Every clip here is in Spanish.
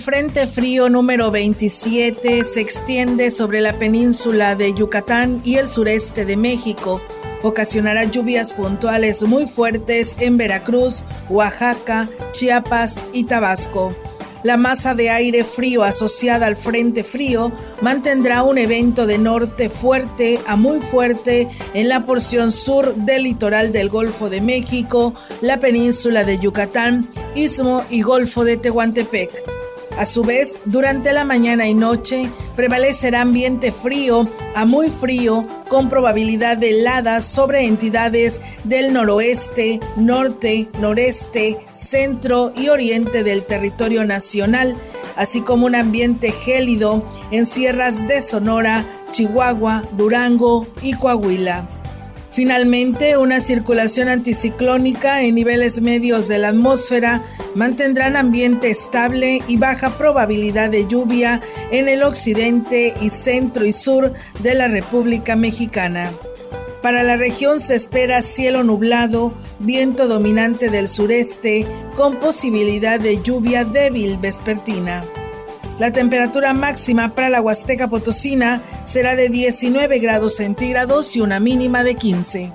Frente Frío número 27 se extiende sobre la península de Yucatán y el sureste de México. Ocasionará lluvias puntuales muy fuertes en Veracruz, Oaxaca, Chiapas y Tabasco. La masa de aire frío asociada al Frente Frío mantendrá un evento de norte fuerte a muy fuerte en la porción sur del litoral del Golfo de México, la península de Yucatán, Istmo y Golfo de Tehuantepec. A su vez, durante la mañana y noche prevalecerá ambiente frío a muy frío con probabilidad de heladas sobre entidades del noroeste, norte, noreste, centro y oriente del territorio nacional, así como un ambiente gélido en sierras de Sonora, Chihuahua, Durango y Coahuila. Finalmente, una circulación anticiclónica en niveles medios de la atmósfera mantendrán ambiente estable y baja probabilidad de lluvia en el occidente y centro y sur de la República Mexicana. Para la región se espera cielo nublado, viento dominante del sureste, con posibilidad de lluvia débil vespertina. La temperatura máxima para la Huasteca Potosina será de 19 grados centígrados y una mínima de 15.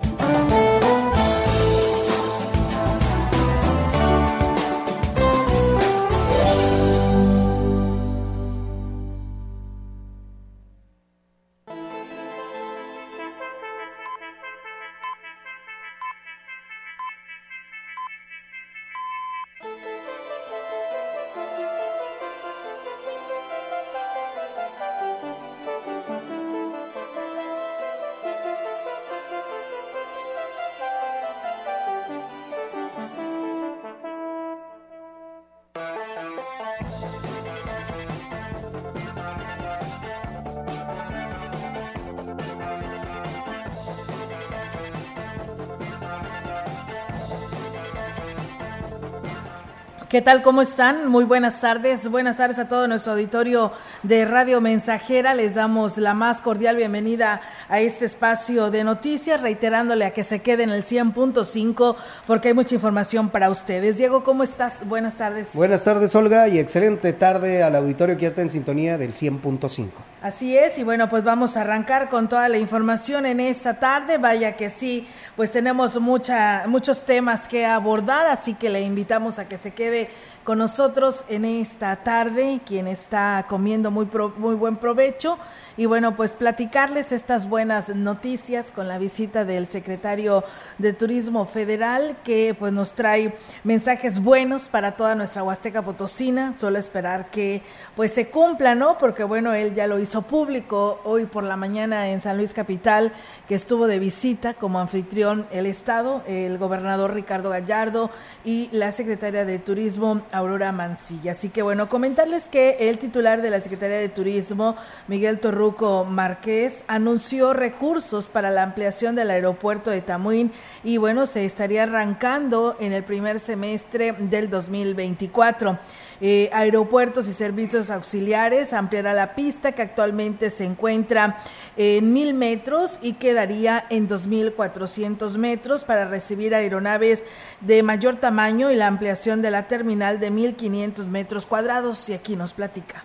¿Qué tal? ¿Cómo están? Muy buenas tardes. Buenas tardes a todo nuestro auditorio de Radio Mensajera. Les damos la más cordial bienvenida a este espacio de noticias, reiterándole a que se queden en el 100.5 porque hay mucha información para ustedes. Diego, ¿cómo estás? Buenas tardes. Buenas tardes, Olga, y excelente tarde al auditorio que ya está en sintonía del 100.5. Así es, y bueno, pues vamos a arrancar con toda la información en esta tarde. Vaya que sí, pues tenemos mucha, muchos temas que abordar, así que le invitamos a que se quede con nosotros en esta tarde, quien está comiendo muy, muy buen provecho. Y bueno, pues platicarles estas buenas noticias con la visita del secretario de Turismo Federal, que pues nos trae mensajes buenos para toda nuestra Huasteca Potosina. Solo esperar que pues se cumpla, ¿no? Porque bueno, él ya lo hizo público hoy por la mañana en San Luis Capital, que estuvo de visita como anfitrión el Estado, el gobernador Ricardo Gallardo y la secretaria de Turismo Aurora Mancilla. Así que bueno, comentarles que el titular de la Secretaría de Turismo, Miguel Torruco Márquez, anunció recursos para la ampliación del aeropuerto de Tamuín y bueno, se estaría arrancando en el primer semestre del 2024. Eh, aeropuertos y servicios auxiliares ampliará la pista que actualmente se encuentra en mil metros y quedaría en 2.400 metros para recibir aeronaves de mayor tamaño y la ampliación de la terminal de 1.500 metros cuadrados. Y aquí nos platica.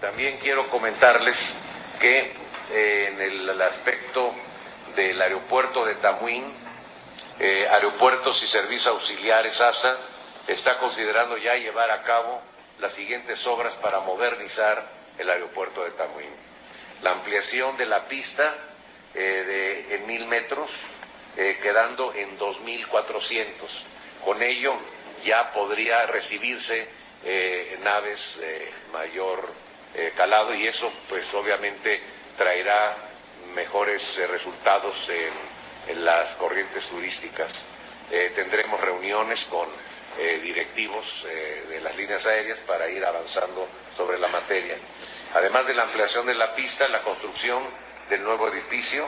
También quiero comentarles que eh, en el, aspecto del aeropuerto de Tamuín, eh, aeropuertos y servicios auxiliares ASA, está considerando ya llevar a cabo las siguientes obras para modernizar el aeropuerto de Tamuín. La ampliación de la pista eh, de, en mil metros eh, quedando en 2.400. Con ello ya podría recibirse eh, naves de mayor eh, calado y eso pues obviamente traerá mejores resultados en, las corrientes turísticas. tendremos reuniones con directivos de las líneas aéreas para ir avanzando sobre la materia. Además de la ampliación de la pista, la construcción del nuevo edificio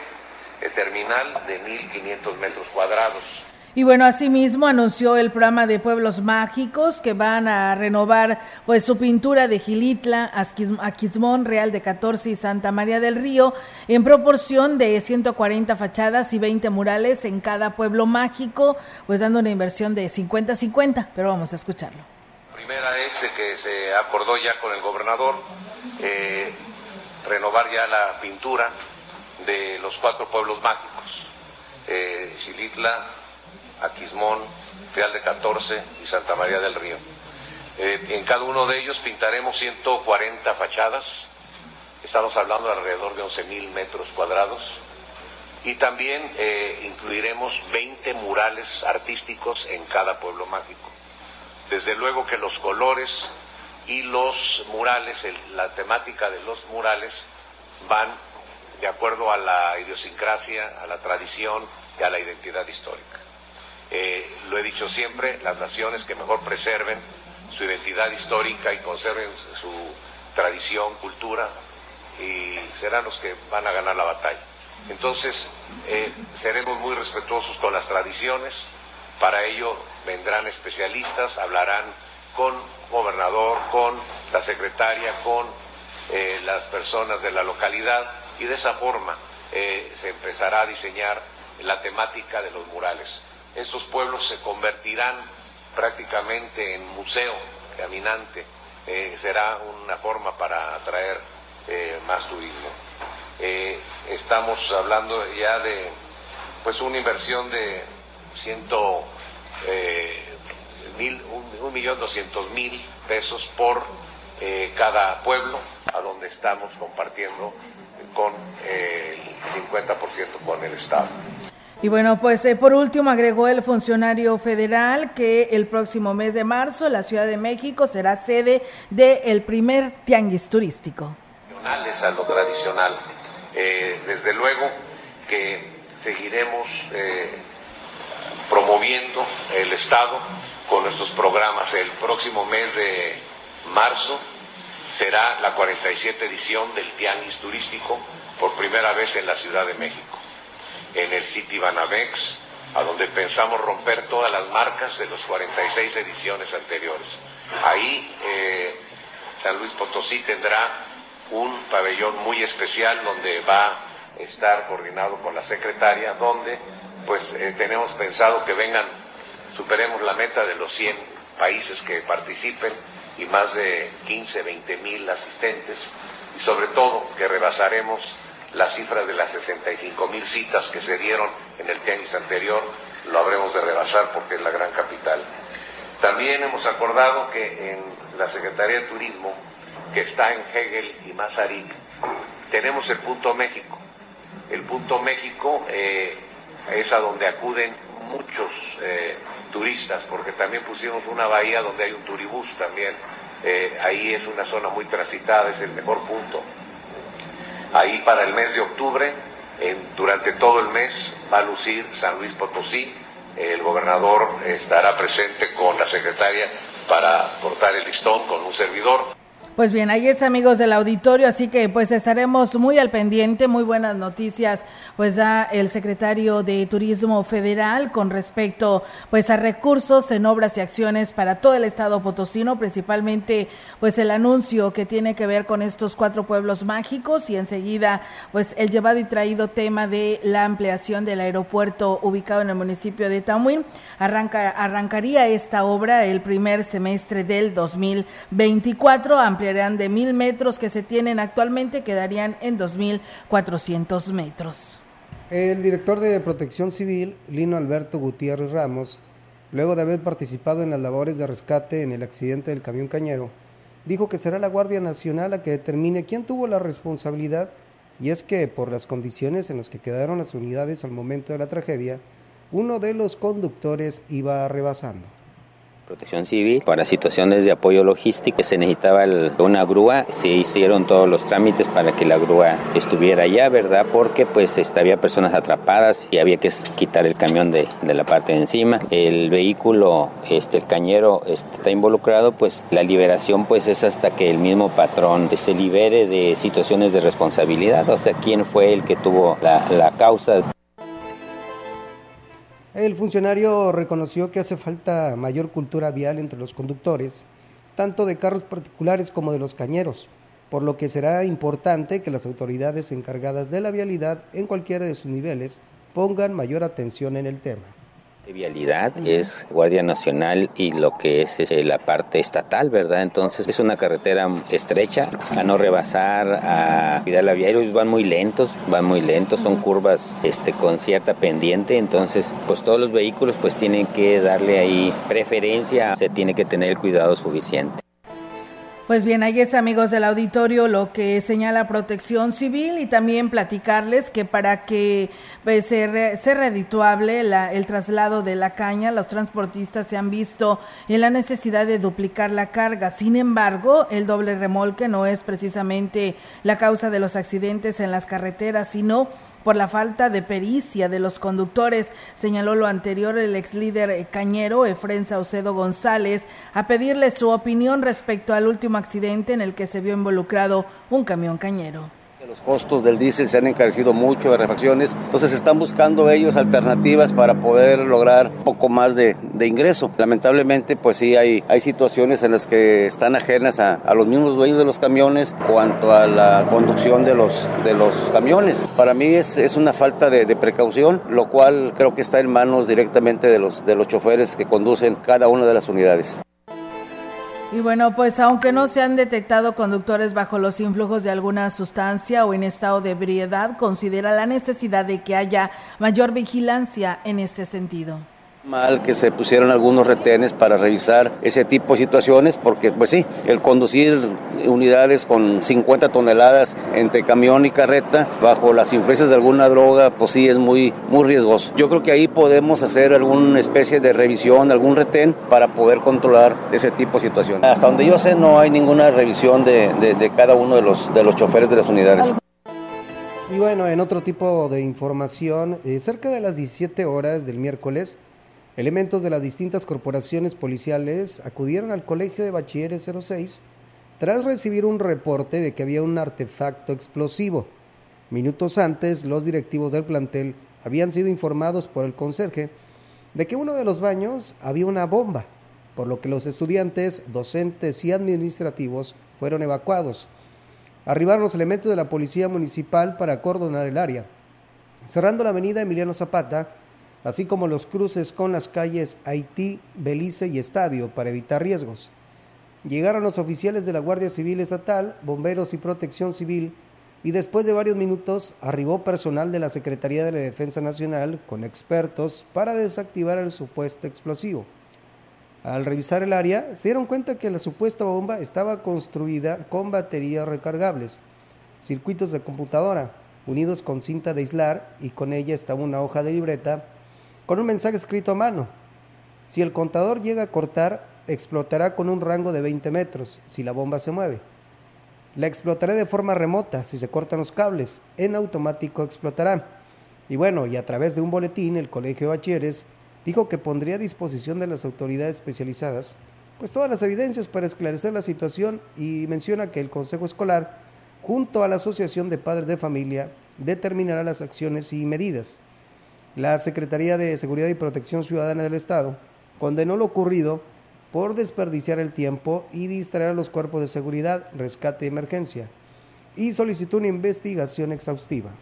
terminal de 1.500 metros cuadrados. Y bueno, asimismo anunció el programa de Pueblos Mágicos que van a renovar pues su pintura de Gilitla, Aquismón, Real de 14 y Santa María del Río en proporción de 140 fachadas y 20 murales en cada pueblo mágico, pues dando una inversión de 50-50, pero vamos a escucharlo. Primera es que se acordó ya con el gobernador eh, renovar ya la pintura de los cuatro pueblos mágicos, eh, Xilitla, Aquismón, Real de 14 y Santa María del Río. Eh, en cada uno de ellos pintaremos 140 fachadas, estamos hablando de alrededor de 11.000 metros cuadrados, y también eh, incluiremos 20 murales artísticos en cada pueblo mágico. Desde luego que los colores y los murales, la temática de los murales van de acuerdo a la idiosincrasia, a la tradición y a la identidad histórica. Eh, lo he dicho siempre, las naciones que mejor preserven su identidad histórica y conserven su tradición, cultura, y serán los que van a ganar la batalla. Entonces, eh, seremos muy respetuosos con las tradiciones, para ello vendrán especialistas, hablarán con gobernador, con la secretaria, con eh, las personas de la localidad y de esa forma se empezará a diseñar la temática de los murales. Estos pueblos se convertirán prácticamente en museo caminante, eh, será una forma para atraer eh, más turismo. estamos hablando ya de pues una inversión de ciento, mil, un, millón doscientos mil pesos por cada pueblo a donde estamos compartiendo con el 50% con el Estado. Y bueno, pues eh, por último agregó el funcionario federal que el próximo mes de marzo la Ciudad de México será sede del primer tianguis turístico. A lo tradicional. Eh, desde luego que seguiremos eh, promoviendo el Estado con nuestros programas. El próximo mes de marzo será la 47 edición del Tianguis Turístico por primera vez en la Ciudad de México, en el City Banamex, a donde pensamos romper todas las marcas de las 46 ediciones anteriores. Ahí eh, San Luis Potosí tendrá un pabellón muy especial donde va a estar coordinado con la secretaria, donde pues eh, tenemos pensado que vengan, superemos la meta de los 100 países que participen y más de 15, 20 mil asistentes y sobre todo que rebasaremos la cifra de las 65 mil citas que se dieron en el tenis anterior, lo habremos de rebasar porque es la gran capital. También hemos acordado que en la Secretaría de Turismo, que está en Hegel y Mazarik, tenemos el Punto México. El Punto México eh, es a donde acuden muchos eh, turistas, porque también pusimos una bahía donde hay un turibús también. Eh, ahí es una zona muy transitada, es el mejor punto. Ahí para el mes de octubre, durante todo el mes, va a lucir San Luis Potosí. El gobernador estará presente con la secretaria para cortar el listón con un servidor. Pues bien, ahí es amigos del auditorio, así que pues estaremos muy al pendiente, muy buenas noticias, pues da el secretario de Turismo Federal con respecto pues a recursos en obras y acciones para todo el estado potosino, principalmente pues el anuncio que tiene que ver con estos cuatro pueblos mágicos y enseguida pues el llevado y traído tema de la ampliación del aeropuerto ubicado en el municipio de Tamuín. Arranca, arrancaría esta obra el primer semestre del 2024, de mil metros que se tienen actualmente, quedarían en dos mil cuatrocientos metros. El director de Protección Civil, Lino Alberto Gutiérrez Ramos, luego de haber participado en las labores de rescate en el accidente del camión cañero, dijo que será la Guardia Nacional la que determine quién tuvo la responsabilidad Y es que por las condiciones en las que quedaron las unidades al momento de la tragedia, uno de los conductores iba rebasando. Protección Civil para situaciones de apoyo logístico se necesitaba una grúa, se hicieron todos los trámites para que la grúa estuviera allá, ¿verdad? Porque pues este, había personas atrapadas y había que quitar el camión de, de la parte de encima. El vehículo, este, el cañero este, está involucrado, pues la liberación pues es hasta que el mismo patrón se libere de situaciones de responsabilidad, o sea, quién fue el que tuvo la, la causa. El funcionario reconoció que hace falta mayor cultura vial entre los conductores, tanto de carros particulares como de los cañeros, por lo que será importante que las autoridades encargadas de la vialidad en cualquiera de sus niveles pongan mayor atención en el tema vialidad es Guardia Nacional y lo que es, es, la parte estatal, ¿verdad? Entonces es una carretera estrecha, a no rebasar, a cuidar la vía. Ellos van muy lentos, van muy lentos, son curvas este, con cierta pendiente, entonces pues todos los vehículos pues tienen que darle ahí preferencia, se tiene que tener el cuidado suficiente. Pues bien, ahí es amigos del auditorio lo que señala Protección Civil y también platicarles que para que pues, sea, redituable el traslado de la caña, los transportistas se han visto en la necesidad de duplicar la carga. Sin embargo, el doble remolque no es precisamente la causa de los accidentes en las carreteras, sino por la falta de pericia de los conductores, señaló lo anterior el ex líder cañero Efren Saucedo González a pedirle su opinión respecto al último accidente en el que se vio involucrado un camión cañero. Los costos del diésel se han encarecido mucho de refacciones, entonces están buscando ellos alternativas para poder lograr un poco más de, ingreso. Lamentablemente, pues sí, hay, hay situaciones en las que están ajenas a, a, los mismos dueños de los camiones cuanto a la conducción de los, de los camiones. Para mí es, es una falta de, de, precaución, lo cual creo que está en manos directamente de los, de los choferes que conducen cada una de las unidades. Y bueno, pues aunque no se han detectado conductores bajo los influjos de alguna sustancia o en estado de ebriedad, considera la necesidad de que haya mayor vigilancia en este sentido. Mal que se pusieran algunos retenes para revisar ese tipo de situaciones, porque pues sí, el conducir unidades con 50 toneladas entre camión y carreta bajo las influencias de alguna droga, pues sí es muy, muy riesgoso. Yo creo que ahí podemos hacer alguna especie de revisión, algún retén para poder controlar ese tipo de situaciones. Hasta donde yo sé no hay ninguna revisión de, de, cada uno de los, de los choferes de las unidades. Y bueno, en otro tipo de información, eh, cerca de las 17 horas del miércoles, Elementos de las distintas corporaciones policiales acudieron al Colegio de Bachilleres 06 tras recibir un reporte de que había un artefacto explosivo. Minutos antes, los directivos del plantel habían sido informados por el conserje de que uno de los baños había una bomba, por lo que los estudiantes, docentes y administrativos fueron evacuados. Arribaron los elementos de la Policía Municipal para acordonar el área. Cerrando la avenida Emiliano Zapata, así como los cruces con las calles Haití, Belice y Estadio para evitar riesgos. Llegaron los oficiales de la Guardia Civil Estatal, bomberos y protección civil, y después de varios minutos arribó personal de la Secretaría de la Defensa Nacional con expertos para desactivar el supuesto explosivo. Al revisar el área, se dieron cuenta que la supuesta bomba estaba construida con baterías recargables, circuitos de computadora, unidos con cinta de aislar y con ella estaba una hoja de libreta con un mensaje escrito a mano. Si el contador llega a cortar, explotará con un rango de 20 metros si la bomba se mueve. La explotará de forma remota si se cortan los cables. En automático explotará. Y bueno, y a través de un boletín, el Colegio de Bachilleres dijo que pondría a disposición de las autoridades especializadas pues todas las evidencias para esclarecer la situación y menciona que el Consejo Escolar, junto a la Asociación de Padres de Familia, determinará las acciones y medidas. La Secretaría de Seguridad y Protección Ciudadana del Estado condenó lo ocurrido por desperdiciar el tiempo y distraer a los cuerpos de seguridad, rescate y emergencia, y solicitó una investigación exhaustiva.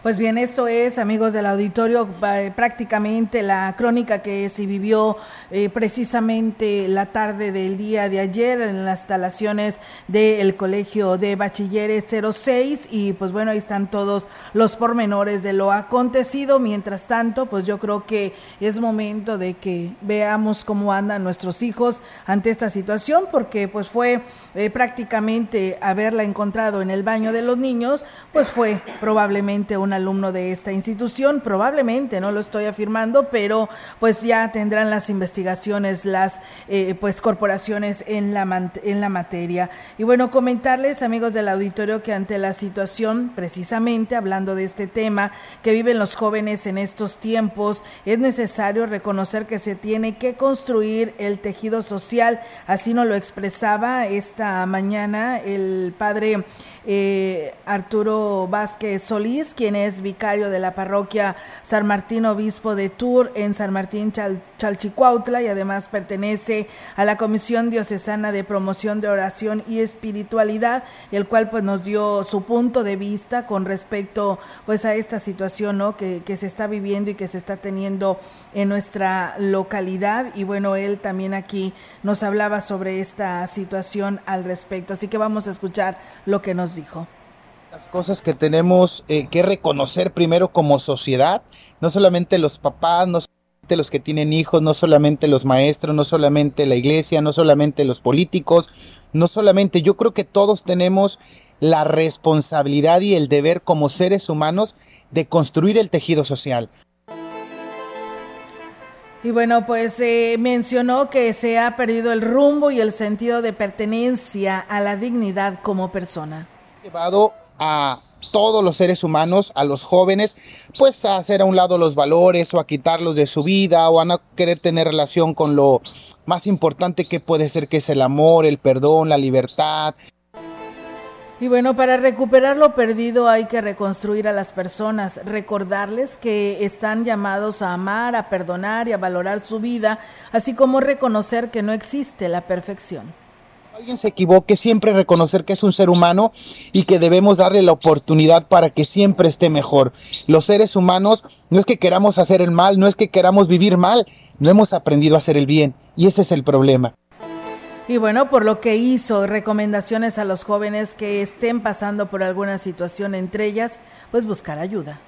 Pues bien, esto es, amigos del auditorio, prácticamente la crónica que se vivió eh, precisamente la tarde del día de ayer en las instalaciones del Colegio de Bachilleres 06 y pues bueno, ahí están todos los pormenores de lo acontecido. Mientras tanto, pues yo creo que es momento de que veamos cómo andan nuestros hijos ante esta situación porque pues fue eh, prácticamente haberla encontrado en el baño de los niños, pues fue probablemente un alumno de esta institución, probablemente, no lo estoy afirmando, pero pues ya tendrán las investigaciones, las eh, pues corporaciones en la, en la materia. Y bueno, comentarles, amigos del auditorio, que ante la situación, precisamente hablando de este tema que viven los jóvenes en estos tiempos, es necesario reconocer que se tiene que construir el tejido social, así nos lo expresaba esta mañana el padre eh, Arturo Vázquez Solís, quien es vicario de la parroquia San Martín Obispo de Tour en San Martín Chalchicuautla y además pertenece a la Comisión Diocesana de Promoción de Oración y Espiritualidad, el cual pues nos dio su punto de vista con respecto pues a esta situación ¿no? que, que se está viviendo y que se está teniendo en nuestra localidad y bueno, él también aquí nos hablaba sobre esta situación al respecto, así que vamos a escuchar lo que nos dijo. Las cosas que tenemos eh, que reconocer primero como sociedad, no solamente los papás, no solamente los que tienen hijos, no solamente los maestros, no solamente la iglesia, no solamente los políticos, no solamente, yo creo que todos tenemos la responsabilidad y el deber como seres humanos de construir el tejido social. Y bueno, pues eh, mencionó que se ha perdido el rumbo y el sentido de pertenencia a la dignidad como persona llevado a todos los seres humanos, a los jóvenes, pues a hacer a un lado los valores o a quitarlos de su vida o a no querer tener relación con lo más importante que puede ser que es el amor, el perdón, la libertad. Y bueno, para recuperar lo perdido hay que reconstruir a las personas, recordarles que están llamados a amar, a perdonar y a valorar su vida, así como reconocer que no existe la perfección alguien se equivoque, siempre reconocer que es un ser humano y que debemos darle la oportunidad para que siempre esté mejor. Los seres humanos no es que queramos hacer el mal, no es que queramos vivir mal, no hemos aprendido a hacer el bien y ese es el problema. Y bueno, por lo que hizo recomendaciones a los jóvenes que estén pasando por alguna situación, entre ellas, pues buscar ayuda.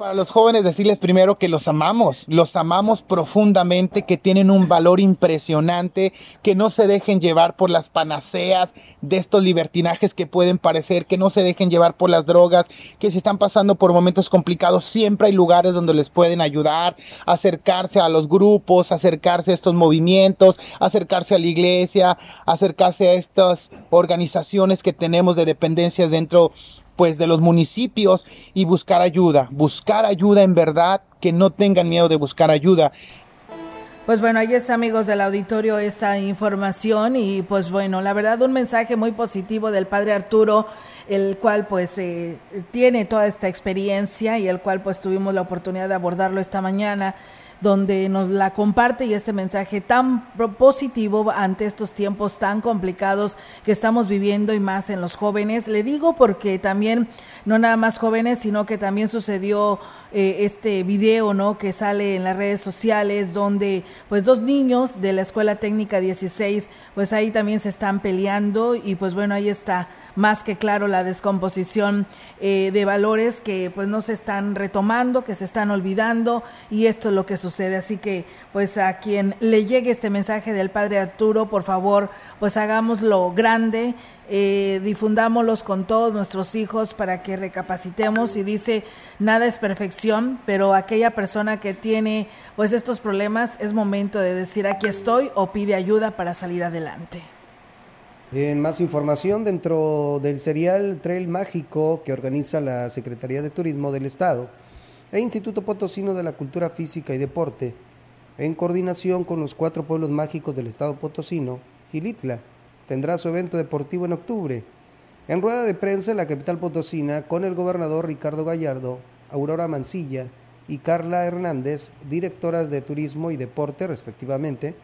Para los jóvenes decirles primero que los amamos, los amamos profundamente, que tienen un valor impresionante, que no se dejen llevar por las panaceas de estos libertinajes que pueden parecer, que no se dejen llevar por las drogas, que si están pasando por momentos complicados, siempre hay lugares donde les pueden ayudar, acercarse a los grupos, acercarse a estos movimientos, acercarse a la iglesia, acercarse a estas organizaciones que tenemos de dependencias dentro pues de los municipios y buscar ayuda, buscar ayuda en verdad, que no tengan miedo de buscar ayuda. Pues bueno, ahí está amigos del auditorio esta información y pues bueno, la verdad un mensaje muy positivo del padre Arturo, el cual pues eh, tiene toda esta experiencia y el cual pues tuvimos la oportunidad de abordarlo esta mañana donde nos la comparte y este mensaje tan positivo ante estos tiempos tan complicados que estamos viviendo y más en los jóvenes. Le digo porque también no nada más jóvenes, sino que también sucedió eh, este video, ¿no? Que sale en las redes sociales donde pues dos niños de la Escuela Técnica 16 pues ahí también se están peleando y pues bueno, ahí está más que claro la descomposición eh, de valores que pues no se están retomando, que se están olvidando y esto es lo que sucede. Así que pues a quien le llegue este mensaje del Padre Arturo, por favor, pues hagámoslo grande eh, difundámoslos con todos nuestros hijos para que recapacitemos y dice, nada es perfección, pero aquella persona que tiene pues estos problemas es momento de decir aquí estoy o pide ayuda para salir adelante. En más información dentro del serial Trail Mágico que organiza la Secretaría de Turismo del Estado e Instituto Potosino de la Cultura Física y Deporte, en coordinación con los cuatro pueblos mágicos del Estado Potosino, Gilitla, tendrá su evento deportivo en octubre. En rueda de prensa en la capital potosina con el gobernador Ricardo Gallardo, Aurora Mancilla y Carla Hernández, directoras de turismo y deporte respectivamente,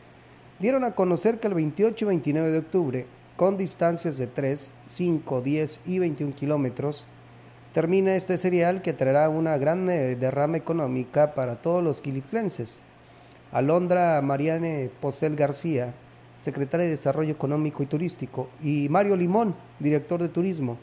dieron a conocer que el 28 y 29 de octubre, con distancias de 3, 5, 10 y 21 kilómetros, termina este serial que traerá una gran eh, derrama económica para todos los quilitlenses. Alondra Mariane Posel García, secretaria de Desarrollo Económico y Turístico, y Mario Limón, director de Turismo,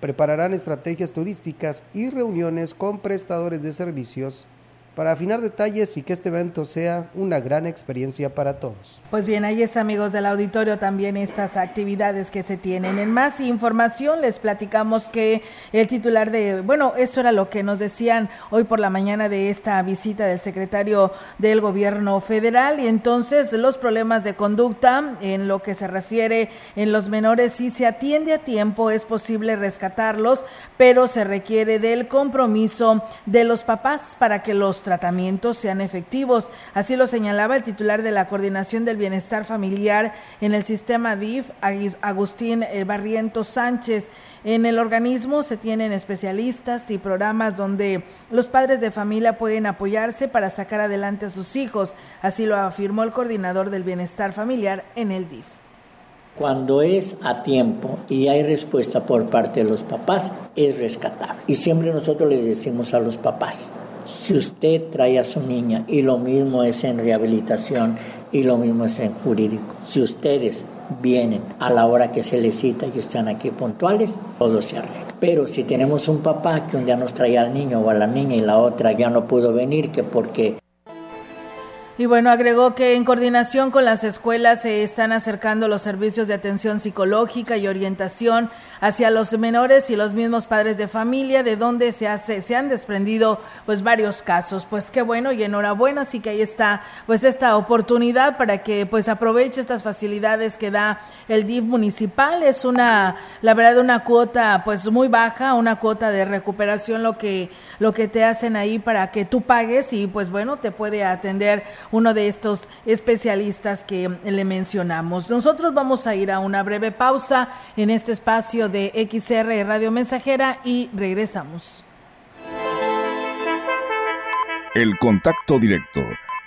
prepararán estrategias turísticas y reuniones con prestadores de servicios para afinar detalles y que este evento sea una gran experiencia para todos. Pues bien, ahí es amigos del auditorio también estas actividades que se tienen. En más información les platicamos que el titular de, bueno, eso era lo que nos decían hoy por la mañana de esta visita del secretario del gobierno federal y entonces los problemas de conducta en lo que se refiere en los menores si se atiende a tiempo es posible rescatarlos, pero se requiere del compromiso de los papás para que los tratamientos sean efectivos. Así lo señalaba el titular de la Coordinación del Bienestar Familiar en el sistema DIF, Agustín eh, Barrientos Sánchez. En el organismo se tienen especialistas y programas donde los padres de familia pueden apoyarse para sacar adelante a sus hijos. Así lo afirmó el coordinador del bienestar familiar en el DIF. Cuando es a tiempo y hay respuesta por parte de los papás, es rescatable. Y siempre nosotros le decimos a los papás, si usted trae a su niña, y lo mismo es en rehabilitación y lo mismo es en jurídico, si ustedes vienen a la hora que se les cita y están aquí puntuales, todo se arregla. Pero si tenemos un papá que un día nos trae al niño o a la niña y la otra ya no pudo venir, que porque y bueno, agregó que en coordinación con las escuelas se están acercando los servicios de atención psicológica y orientación hacia los menores y los mismos padres de familia, de donde se hace, se han desprendido pues varios casos. Pues qué bueno y enhorabuena, así que ahí está pues esta oportunidad para que pues aproveche estas facilidades que da el DIF municipal. Es una, la verdad, una cuota pues muy baja, una cuota de recuperación lo que, lo que te hacen ahí para que tú pagues y pues bueno, te puede atender uno de estos especialistas que le mencionamos. Nosotros vamos a ir a una breve pausa en este espacio de XR Radio Mensajera y regresamos. El contacto directo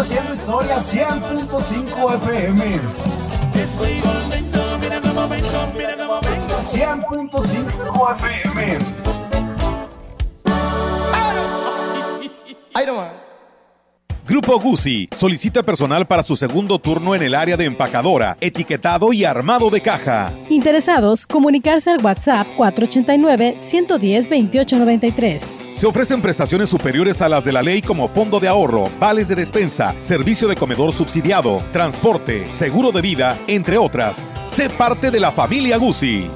haciendo historia 100.5 FM. Estoy volviendo, mira cómo vengo, mira cómo vengo. 100.5 FM. Ahí nomás. Grupo Guzzi solicita personal para su segundo turno en el área de empacadora, etiquetado y armado de caja. Interesados, comunicarse al WhatsApp 489-110-2893. Se ofrecen prestaciones superiores a las de la ley como fondo de ahorro, vales de despensa, servicio de comedor subsidiado, transporte, seguro de vida, entre otras. Sé parte de la familia Guzzi.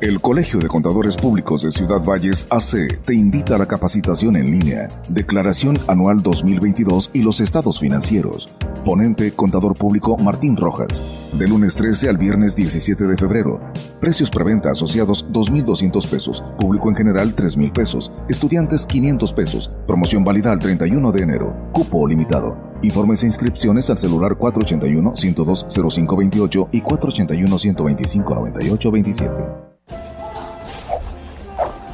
El Colegio de Contadores Públicos de Ciudad Valles AC te invita a la capacitación en línea, Declaración Anual 2022 y los estados financieros. Ponente Contador Público Martín Rojas. De lunes 13 al viernes 17 de febrero. Precios preventa asociados 2.200 pesos. Público en general 3.000 pesos. Estudiantes 500 pesos. Promoción válida al 31 de enero. Cupo limitado. Informes e inscripciones al celular 481-102-0528 y 481-125-9827.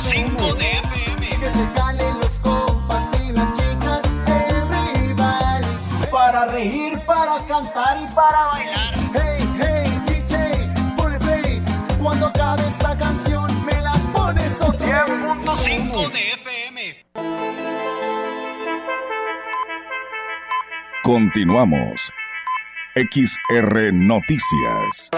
100.5 de FM. Que se calen los compas y las chicas en rival. Para reír, para cantar y para bailar. Hey, hey, DJ, ponle play. Cuando acabe esta canción, me la pones otra 100.5 de FM. Continuamos. XR Noticias.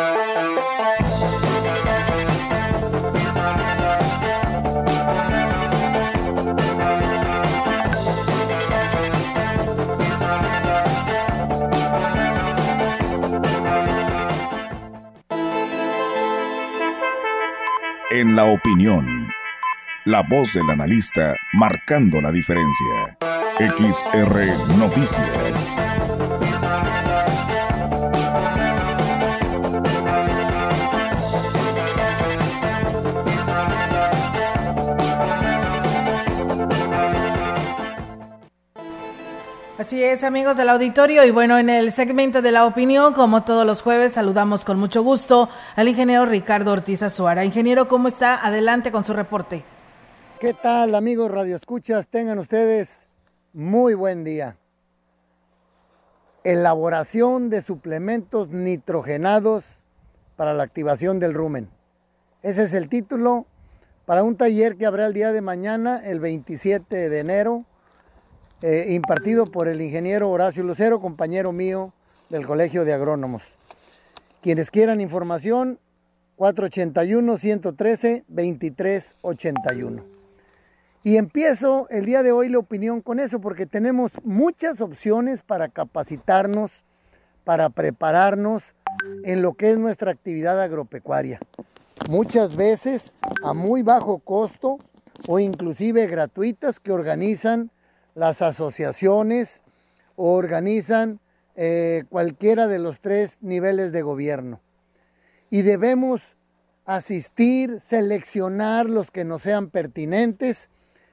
En la opinión, la voz del analista marcando la diferencia. XR Noticias. Así es, amigos del auditorio. Y bueno, en el segmento de la opinión, como todos los jueves, saludamos con mucho gusto al ingeniero Ricardo Ortiz Azuara. Ingeniero, ¿cómo está? Adelante con su reporte. ¿Qué tal, amigos Radio Escuchas? Tengan ustedes muy buen día. Elaboración de suplementos nitrogenados para la activación del rumen. Ese es el título para un taller que habrá el día de mañana, el 27 de enero eh, impartido por el ingeniero Horacio Lucero, compañero mío del Colegio de Agrónomos. Quienes quieran información, 481-113-2381. Y empiezo el día de hoy la opinión con eso, porque tenemos muchas opciones para capacitarnos, para prepararnos en lo que es nuestra actividad agropecuaria. Muchas veces a muy bajo costo o inclusive gratuitas que organizan las asociaciones organizan eh, cualquiera de los tres niveles de gobierno. Y debemos asistir, seleccionar los que nos sean pertinentes,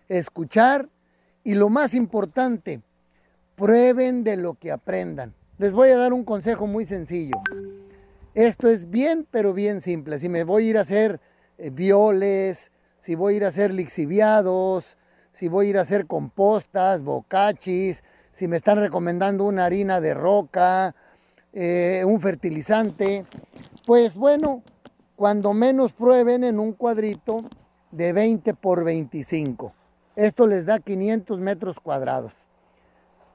escuchar y lo más importante, prueben de lo que aprendan. Les voy a dar un consejo muy sencillo. Esto es bien, pero bien simple. Si me voy a ir a hacer eh, violes, si voy a ir a hacer lixiviados, si voy a ir a hacer compostas, bocachis, si me están recomendando una harina de roca, eh, un fertilizante. Pues bueno, cuando menos prueben en un cuadrito de 20 por 25. Esto les da 500 metros cuadrados.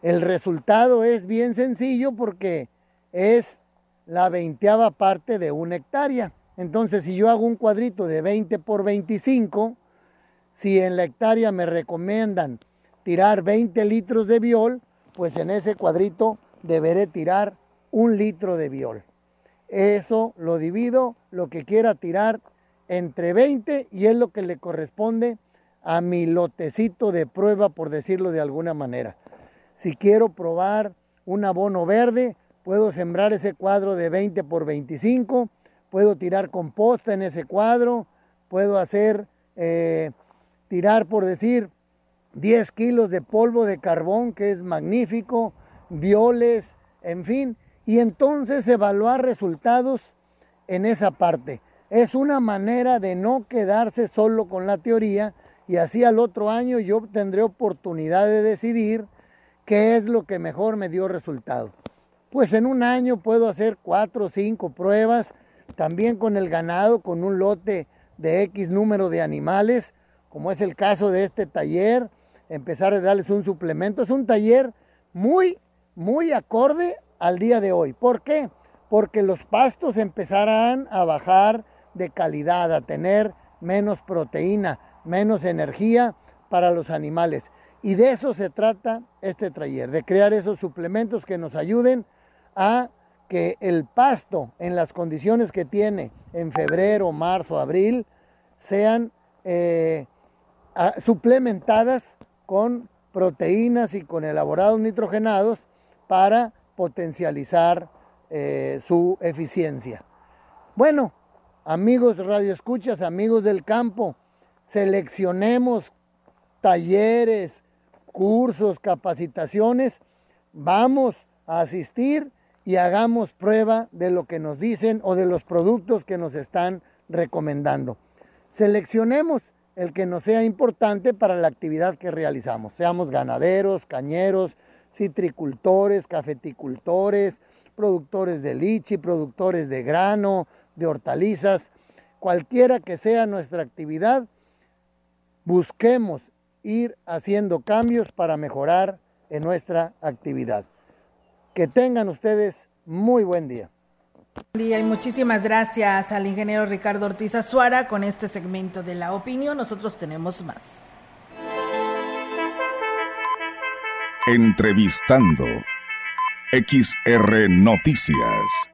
El resultado es bien sencillo porque es la veinteava parte de una hectárea. Entonces, si yo hago un cuadrito de 20 por 25, si en la hectárea me recomiendan tirar 20 litros de biol, pues en ese cuadrito deberé tirar un litro de biol. Eso lo divido, lo que quiera tirar entre 20 y es lo que le corresponde a mi lotecito de prueba, por decirlo de alguna manera. Si quiero probar un abono verde, puedo sembrar ese cuadro de 20 por 25, puedo tirar composta en ese cuadro, puedo hacer eh, tirar, por decir, 10 kilos de polvo de carbón, que es magnífico, violes, en fin, y entonces evaluar resultados en esa parte. Es una manera de no quedarse solo con la teoría y así al otro año yo tendré oportunidad de decidir qué es lo que mejor me dio resultado. Pues en un año puedo hacer cuatro o cinco pruebas, también con el ganado, con un lote de X número de animales, como es el caso de este taller, empezar a darles un suplemento. Es un taller muy, muy acorde al día de hoy. ¿Por qué? Porque los pastos empezarán a bajar de calidad, a tener menos proteína, menos energía para los animales. Y de eso se trata este taller, de crear esos suplementos que nos ayuden a que el pasto en las condiciones que tiene en febrero, marzo, abril, sean eh, suplementadas con proteínas y con elaborados nitrogenados para potencializar eh, su eficiencia. Bueno, amigos radioescuchas, amigos del campo, seleccionemos talleres, cursos, capacitaciones, vamos a asistir y hagamos prueba de lo que nos dicen o de los productos que nos están recomendando. Seleccionemos el que nos sea importante para la actividad que realizamos. Seamos ganaderos, cañeros, citricultores, cafeticultores, productores de lichi, productores de grano, de hortalizas, cualquiera que sea nuestra actividad, busquemos ir haciendo cambios para mejorar en nuestra actividad. Que tengan ustedes muy buen día. Buen día y muchísimas gracias al ingeniero Ricardo Ortiz Azuara con este segmento de la opinión. Nosotros tenemos más. Entrevistando XR Noticias.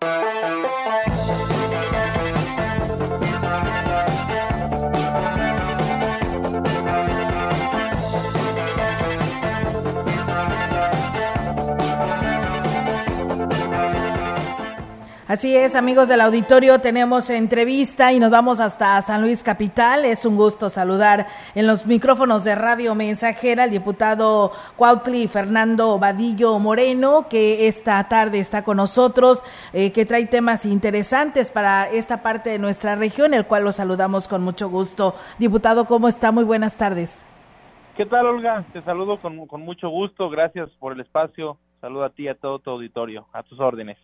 Así es, amigos del auditorio, tenemos entrevista y nos vamos hasta San Luis Capital. Es un gusto saludar en los micrófonos de Radio Mensajera al diputado Cuautli Fernando Vadillo Moreno, que esta tarde está con nosotros, eh, que trae temas interesantes para esta parte de nuestra región, el cual lo saludamos con mucho gusto. Diputado, ¿cómo está? Muy buenas tardes. ¿Qué tal, Olga? Te saludo con, con mucho gusto. Gracias por el espacio. Saludo a ti y a todo tu auditorio. A tus órdenes.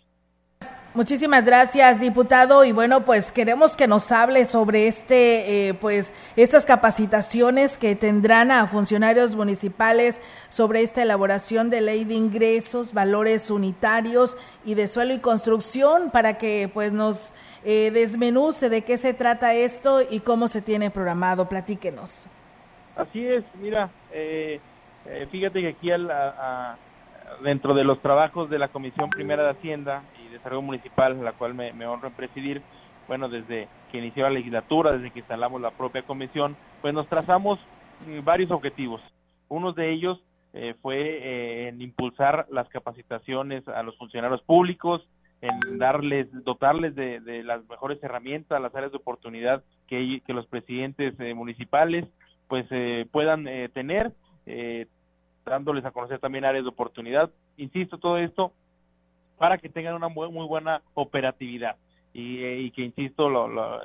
Muchísimas gracias, diputado. Y bueno, pues queremos que nos hable sobre este, eh, pues, estas capacitaciones que tendrán a funcionarios municipales sobre esta elaboración de ley de ingresos, valores unitarios y de suelo y construcción para que, pues, nos eh, desmenuce de qué se trata esto y cómo se tiene programado. Platíquenos. Así es, mira, eh, eh fíjate que aquí al, dentro de los trabajos de la Comisión Primera de Hacienda Desarrollo Municipal, la cual me, honro en presidir, bueno, desde que inició la legislatura, desde que instalamos la propia comisión, pues nos trazamos mm, varios objetivos. Uno de ellos eh, fue eh, en impulsar las capacitaciones a los funcionarios públicos, en darles, dotarles de, las mejores herramientas, las áreas de oportunidad que, los presidentes eh, municipales pues puedan tener, dándoles a conocer también áreas de oportunidad. Insisto, todo esto para que tengan una muy, muy buena operatividad. Y, eh, que insisto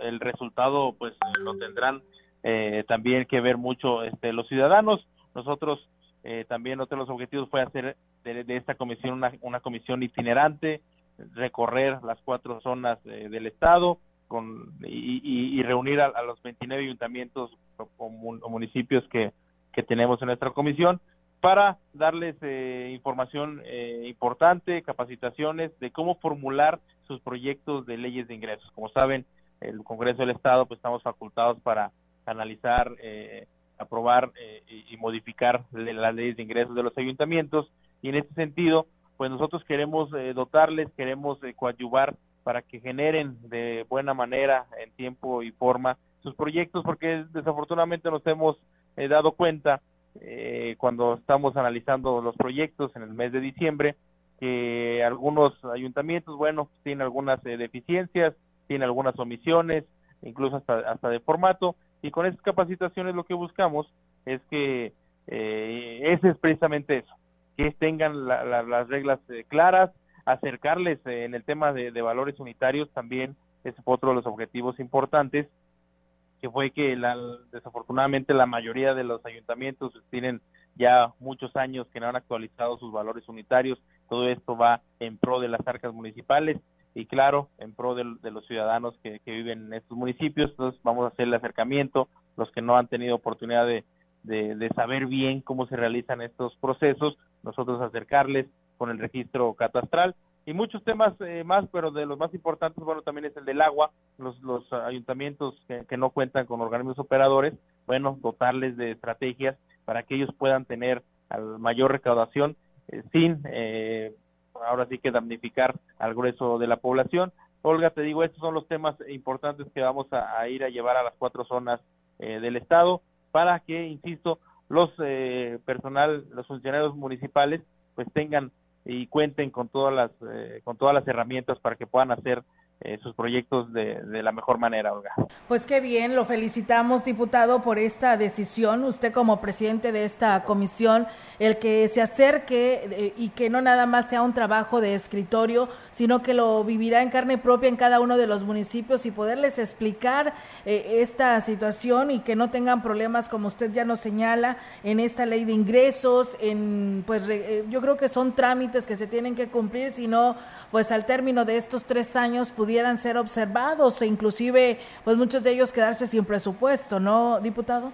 el resultado pues lo tendrán eh, también que ver mucho este los ciudadanos. Nosotros eh, también otro de los objetivos fue hacer de, esta comisión una, una, comisión itinerante recorrer las cuatro zonas del estado con y, reunir a, los 29 ayuntamientos o, municipios que, que tenemos en nuestra comisión para darles eh, información eh, importante, capacitaciones de cómo formular sus proyectos de leyes de ingresos. Como saben, el Congreso del Estado, pues estamos facultados para analizar, eh, aprobar y, modificar las leyes de ingresos de los ayuntamientos y en este sentido, pues nosotros queremos dotarles, queremos coadyuvar para que generen de buena manera, en tiempo y forma, sus proyectos, porque desafortunadamente nos hemos dado cuenta eh, cuando estamos analizando los proyectos en el mes de diciembre, que algunos ayuntamientos, bueno, tienen algunas eh, deficiencias, tienen algunas omisiones, incluso hasta, hasta de formato, y con estas capacitaciones lo que buscamos es que eh, ese es precisamente eso, que tengan las reglas eh, claras, acercarles en el tema de valores unitarios también es otro de los objetivos importantes que fue que la, desafortunadamente la mayoría de los ayuntamientos tienen ya muchos años que no han actualizado sus valores unitarios. Todo esto va en pro de las arcas municipales y claro, en pro de, los ciudadanos que, viven en estos municipios. Entonces vamos a hacer el acercamiento, los que no han tenido oportunidad de, de saber bien cómo se realizan estos procesos, nosotros acercarles con el registro catastral y muchos temas eh, más, pero de los más importantes, bueno, también es el del agua, los, los ayuntamientos que, no cuentan con organismos operadores, bueno, dotarles de estrategias para que ellos puedan tener al mayor recaudación eh, sin, eh, ahora sí que damnificar al grueso de la población. Olga, te digo, estos son los temas importantes que vamos a, ir a llevar a las cuatro zonas del Estado para que, insisto, los personal, los funcionarios municipales, pues tengan y cuenten con todas las eh, con todas las herramientas para que puedan hacer sus proyectos de, de, la mejor manera, Olga. Pues qué bien, lo felicitamos, diputado, por esta decisión. Usted como presidente de esta comisión, el que se acerque eh, y que no nada más sea un trabajo de escritorio, sino que lo vivirá en carne propia en cada uno de los municipios y poderles explicar eh, esta situación y que no tengan problemas, como usted ya nos señala, en esta ley de ingresos, en pues yo creo que son trámites que se tienen que cumplir, sino pues al término de estos tres años pudieran ser observados e inclusive pues muchos de ellos quedarse sin presupuesto, ¿no, diputado?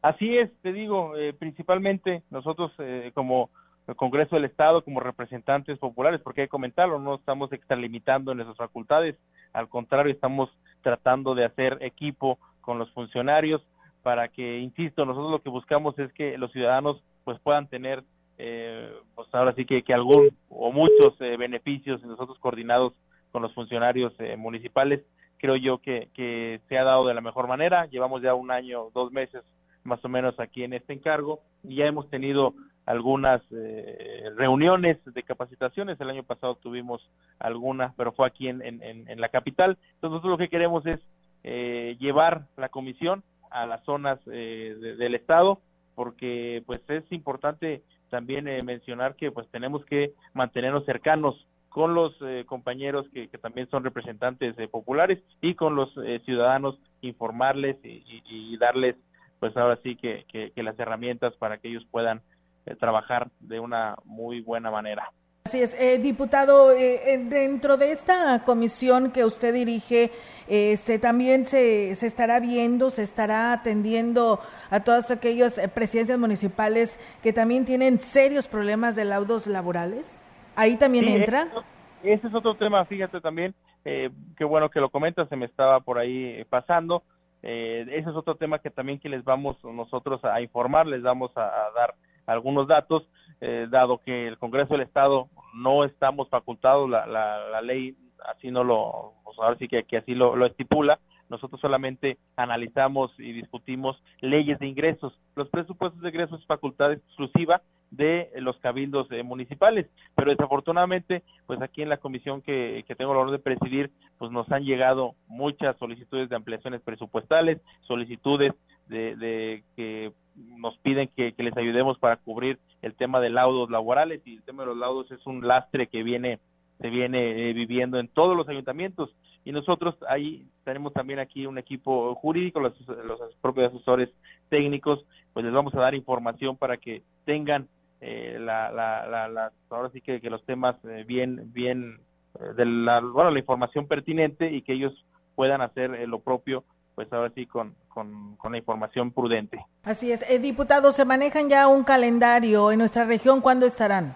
Así es, te digo, eh, principalmente nosotros eh, como el Congreso del Estado como representantes populares, porque hay que comentarlo, no estamos extralimitando nuestras facultades, al contrario, estamos tratando de hacer equipo con los funcionarios para que, insisto, nosotros lo que buscamos es que los ciudadanos pues puedan tener, eh, pues ahora sí que, que algún o muchos eh, beneficios, nosotros coordinados con los funcionarios eh, municipales, creo yo que, que se ha dado de la mejor manera, llevamos ya un año, dos meses más o menos aquí en este encargo y ya hemos tenido algunas eh, reuniones de capacitaciones. El año pasado tuvimos alguna, pero fue aquí en, en, en la capital. Entonces nosotros lo que queremos es eh, llevar la comisión a las zonas eh, de, del estado, porque pues es importante también eh, mencionar que pues tenemos que mantenernos cercanos con los eh, compañeros que, que, también son representantes eh, populares y con los eh, ciudadanos informarles y, darles pues ahora sí que, las herramientas para que ellos puedan eh, trabajar de una muy buena manera. Así es, eh, diputado, eh, dentro de esta comisión que usted dirige, este, también se, se estará viendo, se estará atendiendo a todas aquellas presidencias municipales que también tienen serios problemas de laudos laborales. Ahí también sí, entra. Eso, ese es otro tema, fíjate también, eh, qué bueno que lo comentas, se me estaba por ahí pasando. Eh, ese es otro tema que también que les vamos nosotros a informar, les vamos a, a dar algunos datos, eh, dado que el Congreso del Estado no estamos facultados, la, la, la ley así no lo, pues ahora sí que, que así lo, lo estipula, nosotros solamente analizamos y discutimos leyes de ingresos. Los presupuestos de ingresos es facultad exclusiva de los cabildos eh, municipales, pero desafortunadamente, pues aquí en la comisión que, que tengo el honor de presidir, pues nos han llegado muchas solicitudes de ampliaciones presupuestales, solicitudes de, de que nos piden que, les ayudemos para cubrir el tema de laudos laborales y el tema de los laudos es un lastre que viene se viene eh, viviendo en todos los ayuntamientos y nosotros ahí tenemos también aquí un equipo jurídico, los, los propios asesores técnicos, pues les vamos a dar información para que tengan eh, la, la, la, la, ahora sí que, que los temas eh, bien, bien, eh, de la, bueno, la información pertinente y que ellos puedan hacer eh, lo propio, pues ahora sí con, con, con, la información prudente. Así es. Eh, diputados, ¿se manejan ya un calendario en nuestra región? ¿Cuándo estarán?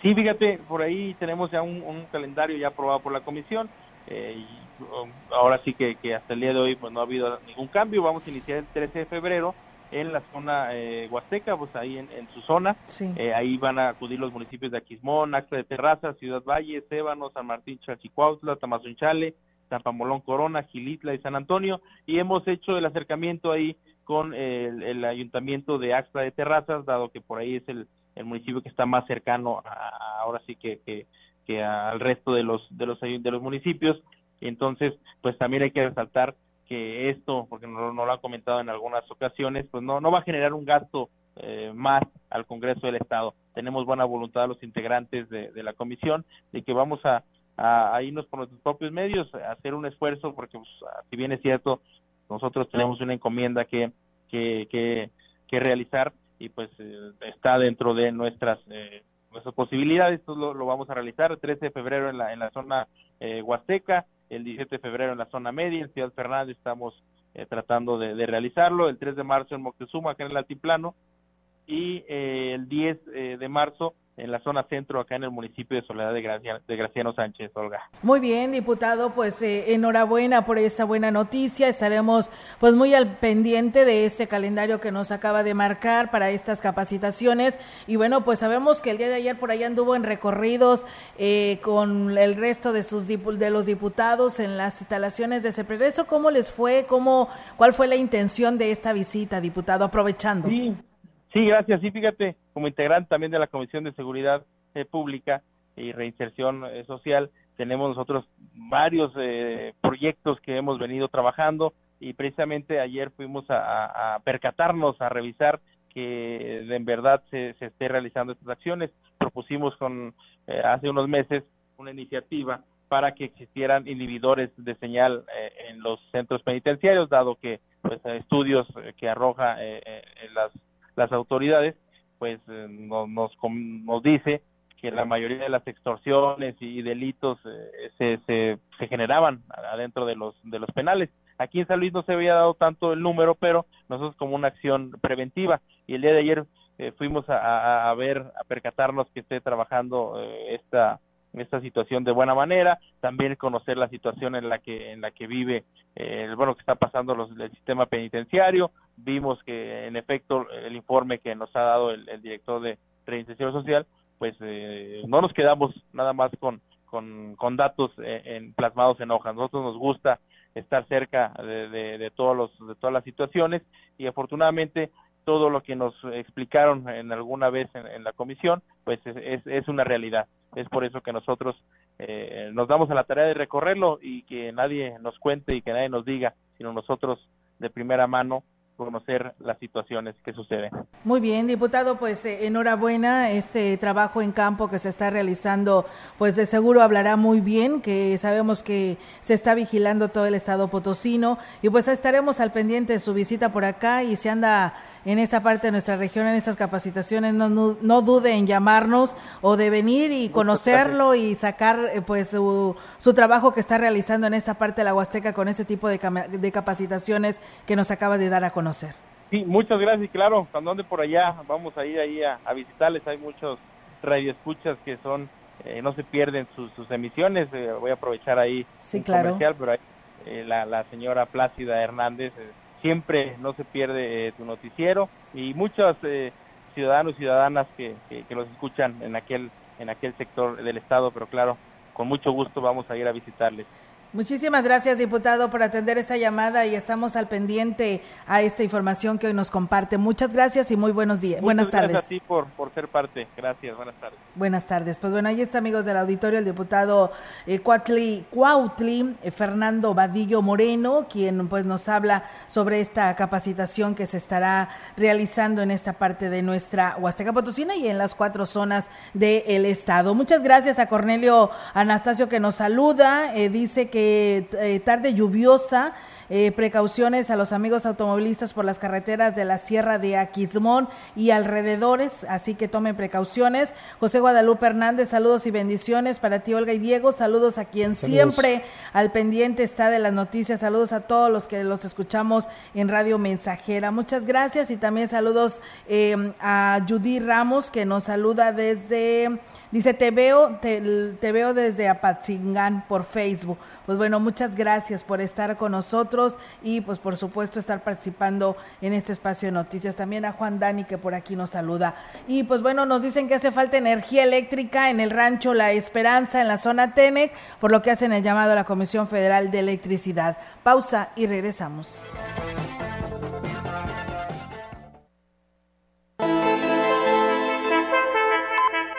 Sí, fíjate, por ahí tenemos ya un, un calendario ya aprobado por la comisión. Eh, y, um, ahora sí que, que, hasta el día de hoy pues no ha habido ningún cambio. Vamos a iniciar el 13 de febrero en la zona eh, huasteca, pues ahí en, en su zona. Sí. Eh, ahí van a acudir los municipios de Aquismón, Axla de Terraza, Ciudad Valle, Sébano, San Martín, Chalchicuautla, Tamazunchale, Tampamolón, Corona, Gilitla y San Antonio. Y hemos hecho el acercamiento ahí con el, el ayuntamiento de Axla de Terrazas, dado que por ahí es el el municipio que está más cercano a, a, ahora sí que, que, que al resto de los de los de los municipios. Entonces pues también hay que resaltar que esto porque no, no lo han comentado en algunas ocasiones pues no no va a generar un gasto eh, más al Congreso del Estado. Tenemos buena voluntad de los integrantes de, la comisión de que vamos a, a, a, irnos por nuestros propios medios a hacer un esfuerzo porque pues, si bien es cierto nosotros tenemos una encomienda que que, que, que realizar y pues eh, está dentro de nuestras eh, nuestras posibilidades, esto lo, lo, vamos a realizar el 13 de febrero en la, en la zona eh, Huasteca, el 17 de febrero en la zona media, en Ciudad Fernández estamos eh, tratando de, de, realizarlo, el 3 de marzo en Moctezuma, acá en el Altiplano, y eh, el 10 eh, de marzo en la zona centro, acá en el municipio de Soledad de, Gracia, de Graciano Sánchez, Olga. Muy bien, diputado, pues eh, enhorabuena por esta buena noticia. Estaremos pues muy al pendiente de este calendario que nos acaba de marcar para estas capacitaciones. Y bueno, pues sabemos que el día de ayer por ahí anduvo en recorridos eh, con el resto de sus de los diputados en las instalaciones de CEPRESO. ¿Cómo les fue? ¿Cómo, ¿Cuál fue la intención de esta visita, diputado? Aprovechando. Sí. Sí, gracias. Sí, fíjate, como integrante también de la Comisión de Seguridad eh, Pública y Reinserción eh, Social, tenemos nosotros varios eh, proyectos que hemos venido trabajando y precisamente ayer fuimos a, a percatarnos, a revisar que en verdad se, se esté realizando estas acciones. Propusimos con eh, hace unos meses una iniciativa para que existieran inhibidores de señal eh, en los centros penitenciarios, dado que pues estudios que arroja las las autoridades, pues eh, nos, nos, nos, dice que la mayoría de las extorsiones y delitos eh, se, se, se, generaban adentro de los, de los penales. Aquí en San Luis no se había dado tanto el número, pero nosotros como una acción preventiva. Y el día de ayer eh, fuimos a, a, ver, a percatarnos que esté trabajando eh, esta situación de buena manera, también conocer la situación en la que en la que vive eh, bueno que está pasando los, el sistema penitenciario, vimos que en efecto el informe que nos ha dado el, director de reinserción social, pues eh, no nos quedamos nada más con con, datos en, plasmados en hojas, nosotros nos gusta estar cerca de, de, todos los de todas las situaciones y afortunadamente todo lo que nos explicaron en alguna vez en, la comisión, pues es, es, una realidad. Es por eso que nosotros eh, nos damos a la tarea de recorrerlo y que nadie nos cuente y que nadie nos diga, sino nosotros de primera mano conocer las situaciones que suceden. Muy bien, diputado, pues eh, enhorabuena, este trabajo en campo que se está realizando, pues de seguro hablará muy bien, que sabemos que se está vigilando todo el estado potosino y pues estaremos al pendiente de su visita por acá y si anda en esta parte de nuestra región, en estas capacitaciones, no, no, dude en llamarnos o de venir y conocerlo y sacar eh, pues su, su, trabajo que está realizando en esta parte de la Huasteca con este tipo de, de capacitaciones que nos acaba de dar a conocer. Sí, muchas gracias y claro, cuando ande por allá vamos a ir ahí a, visitarles, hay muchos radioescuchas que son, eh, no se pierden sus, sus emisiones, eh, voy a aprovechar ahí sí, claro. comercial, pero ahí, la, la señora Plácida Hernández siempre no se pierde eh, tu noticiero y muchos eh, ciudadanos y ciudadanas que, que, que, los escuchan en aquel en aquel sector del estado, pero claro, con mucho gusto vamos a ir a visitarles. Muchísimas gracias, diputado, por atender esta llamada y estamos al pendiente a esta información que hoy nos comparte. Muchas gracias y muy buenos días. buenas tardes. Gracias a ti por, por ser parte. Gracias, buenas tardes. Buenas tardes. Pues bueno, ahí está, amigos del auditorio, el diputado eh, Cuatli, Cuautli eh, Fernando Vadillo Moreno, quien pues nos habla sobre esta capacitación que se estará realizando en esta parte de nuestra Huasteca Potosina y en las cuatro zonas del estado. Muchas gracias a Cornelio Anastasio que nos saluda. Eh, dice que eh, tarde lluviosa. Eh, precauciones a los amigos automovilistas por las carreteras de la Sierra de Aquismón y alrededores, así que tomen precauciones. José Guadalupe Hernández, saludos y bendiciones para ti, Olga y Diego. Saludos a quien siempre al pendiente está de las noticias. Saludos a todos los que los escuchamos en Radio Mensajera. Muchas gracias y también saludos eh, a Judy Ramos que nos saluda desde Dice, te veo, te, veo desde Apatzingán por Facebook. Pues bueno, muchas gracias por estar con nosotros y pues por supuesto estar participando en este espacio de noticias. También a Juan Dani que por aquí nos saluda. Y pues bueno, nos dicen que hace falta energía eléctrica en el rancho La Esperanza, en la zona Tenec, por lo que hacen el llamado a la Comisión Federal de Electricidad. Pausa y regresamos.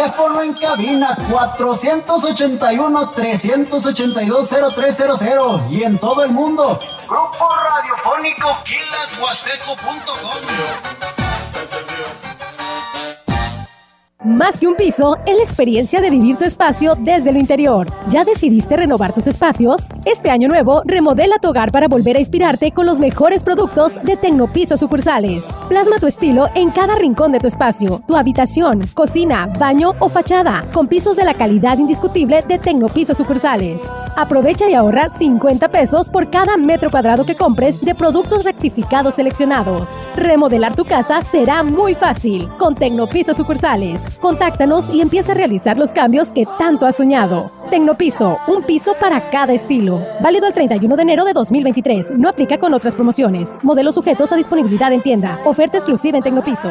Teléfono en cabina 481-382-0300 y en todo el mundo. Grupo Radiofónico Quilashuasteco.com. Más que un piso, es la experiencia de vivir tu espacio desde lo interior. ¿Ya decidiste renovar tus espacios? Este año nuevo, remodela tu hogar para volver a inspirarte con los mejores productos de Tecnopiso sucursales. Plasma tu estilo en cada rincón de tu espacio, tu habitación, cocina, baño o fachada, con pisos de la calidad indiscutible de Tecnopiso sucursales. Aprovecha y ahorra 50 pesos por cada metro cuadrado que compres de productos rectificados seleccionados. Remodelar tu casa será muy fácil con Tecnopiso sucursales. Contáctanos y empieza a realizar los cambios que tanto has soñado. Tecnopiso, un piso para cada estilo. Válido el 31 de enero de 2023. No aplica con otras promociones. Modelos sujetos a disponibilidad en tienda. Oferta exclusiva en Tecnopiso.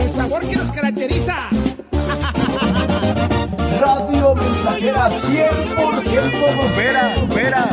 El sabor que nos caracteriza. Radio Mensajera 100% bombera, bombera.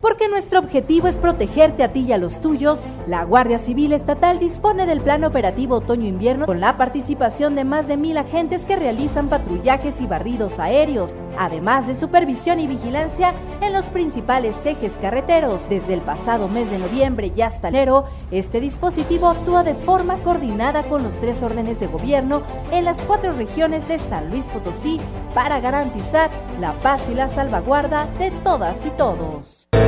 Porque nuestro objetivo es protegerte a ti y a los tuyos, la Guardia Civil Estatal dispone del Plan Operativo Otoño-Invierno con la participación de más de mil agentes que realizan patrullajes y barridos aéreos, además de supervisión y vigilancia en los principales ejes carreteros. Desde el pasado mes de noviembre y hasta enero, este dispositivo actúa de forma coordinada con los tres órdenes de gobierno en las cuatro regiones de San Luis Potosí para garantizar la paz y la salvaguarda de todas y todos.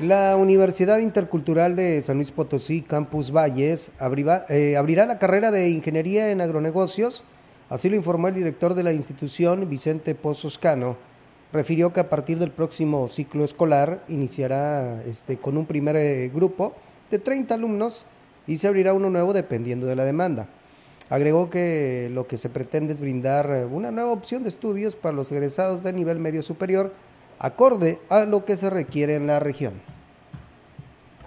La Universidad Intercultural de San Luis Potosí, Campus Valles, abrirá, eh, abrirá la carrera de Ingeniería en Agronegocios, así lo informó el director de la institución, Vicente Pozos Cano. Refirió que a partir del próximo ciclo escolar iniciará este, con un primer eh, grupo de 30 alumnos y se abrirá uno nuevo dependiendo de la demanda. Agregó que lo que se pretende es brindar eh, una nueva opción de estudios para los egresados de nivel medio superior acorde a lo que se requiere en la región.